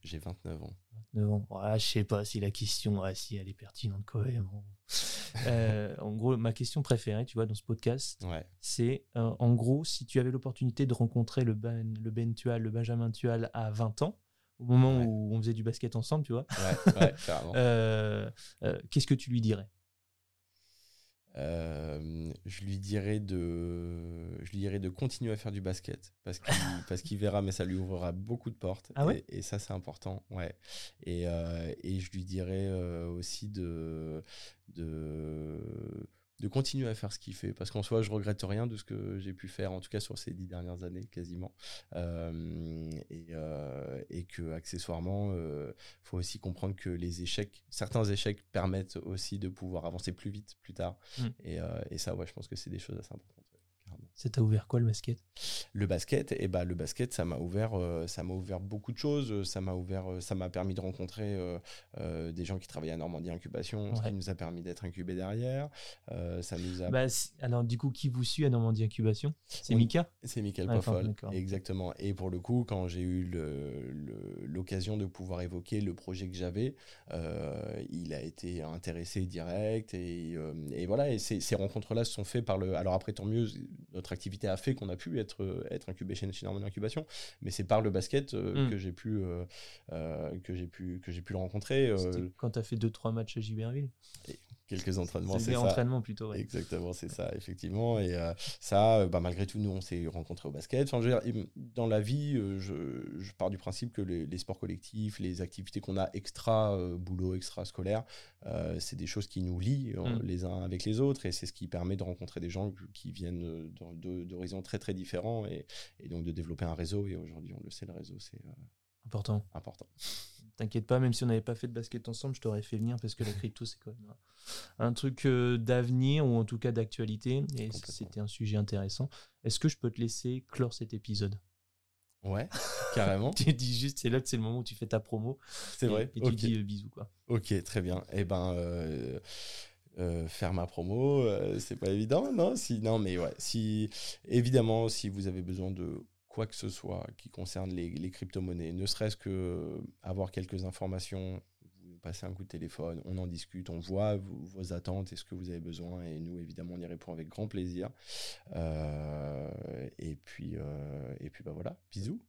J'ai 29 ans. 29 ans. Ah, je sais pas si la question, ah, si elle est pertinente quand même. Euh, en gros, ma question préférée, tu vois, dans ce podcast, c'est euh, en gros, si tu avais l'opportunité de rencontrer le Ben, le ben Tual, le Benjamin Tual à 20 ans, au moment où on faisait du basket ensemble, tu vois, euh, qu'est-ce que tu lui dirais? Euh, je lui dirais de je lui dirais de continuer à faire du basket parce qu'il parce qu'il verra mais ça lui ouvrira beaucoup de portes ah ouais? et, ça c'est important ouais. Et, euh, et je lui dirais euh, aussi de de de continuer à faire ce qu'il fait. Parce qu'en soi je regrette rien de ce que j'ai pu faire en tout cas sur ces dix dernières années quasiment. Euh, et, euh, et, que accessoirement euh, faut aussi comprendre que les échecs certains échecs permettent aussi de pouvoir avancer plus vite plus tard. Mm. et, et, ça ouais je pense que c'est des choses assez importantes ça t'a ouvert quoi le basket? Le basket, et eh ben le basket, ça m'a ouvert, euh, ça m'a ouvert beaucoup de choses. Ça m'a ouvert, euh, ça m'a permis de rencontrer euh, des gens qui travaillaient à Normandie Incubation, ce qui nous a permis d'être incubés derrière. ça nous a. Bah, alors du coup, qui vous suit à Normandie Incubation? C'est Mika? C'est Michael Poffol, exactement. Et pour le coup, quand j'ai eu l'occasion de pouvoir évoquer le projet que j'avais, il a été intéressé direct et, et voilà. Et ces, ces rencontres-là se sont faites par le. Alors après, tant mieux notre activité a fait qu'on a pu être, euh, être incubé chez, chez Incubation, mais c'est par le basket euh, hmm. que j'ai pu, euh, que j'ai pu, que j'ai pu le rencontrer. Quand tu as fait 2-3 matchs à Giberville quelques entraînements, c'est ça. entraînements plutôt. Exactement, c'est ça, effectivement. Et euh, ça, euh, bah, malgré tout, nous, on s'est rencontrés au basket. Enfin, je veux dire, dans la vie, euh, je, je, pars du principe que les, sports collectifs, les activités qu'on a extra boulot, extra scolaire, c'est des choses qui nous lient mm. les uns avec les autres, et c'est ce qui permet de rencontrer des gens qui viennent d'horizons très très différents, et, et, donc de développer un réseau. Et aujourd'hui, on le sait, le réseau, c'est important. Important. T'inquiète pas, même si on n'avait pas fait de basket ensemble, je t'aurais fait venir parce que la crypto, c'est quand même un, truc euh, d'avenir ou en tout cas d'actualité. Et c'était un sujet intéressant. Est-ce que je peux te laisser clore cet épisode? Ouais, carrément. tu dis juste, c'est là que c'est le moment où tu fais ta promo. C'est vrai. Et tu dis euh, bisous, quoi. Ok, très bien. Eh ben. Euh, faire ma promo, c'est pas évident, non? Si, non, mais ouais. Si évidemment, si vous avez besoin de quoi que ce soit qui concerne les, crypto-monnaies, ne serait-ce que euh, avoir quelques informations, vous passez un coup de téléphone, on en discute, on voit vos, attentes et ce que vous avez besoin, et nous, évidemment, on y répond avec grand plaisir. Euh, et puis, euh, et puis bah voilà, bisous.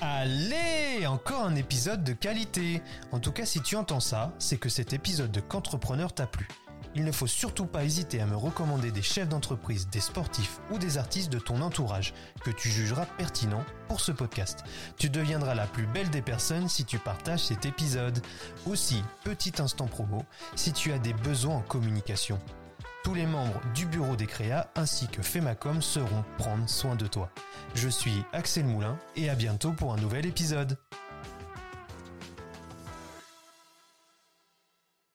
Allez, encore un épisode de qualité. En tout cas, si tu entends ça, c'est que cet épisode de Qu'entrepreneur t'a plu il ne faut surtout pas hésiter à me recommander des chefs d'entreprise, des sportifs ou des artistes de ton entourage que tu jugeras pertinents pour ce podcast. Tu deviendras la plus belle des personnes si tu partages cet épisode. Aussi, petit instant promo, si tu as des besoins en communication. Tous les membres du bureau des créas ainsi que Femacom seront prendre soin de toi. Je suis Axel Moulin et à bientôt pour un nouvel épisode.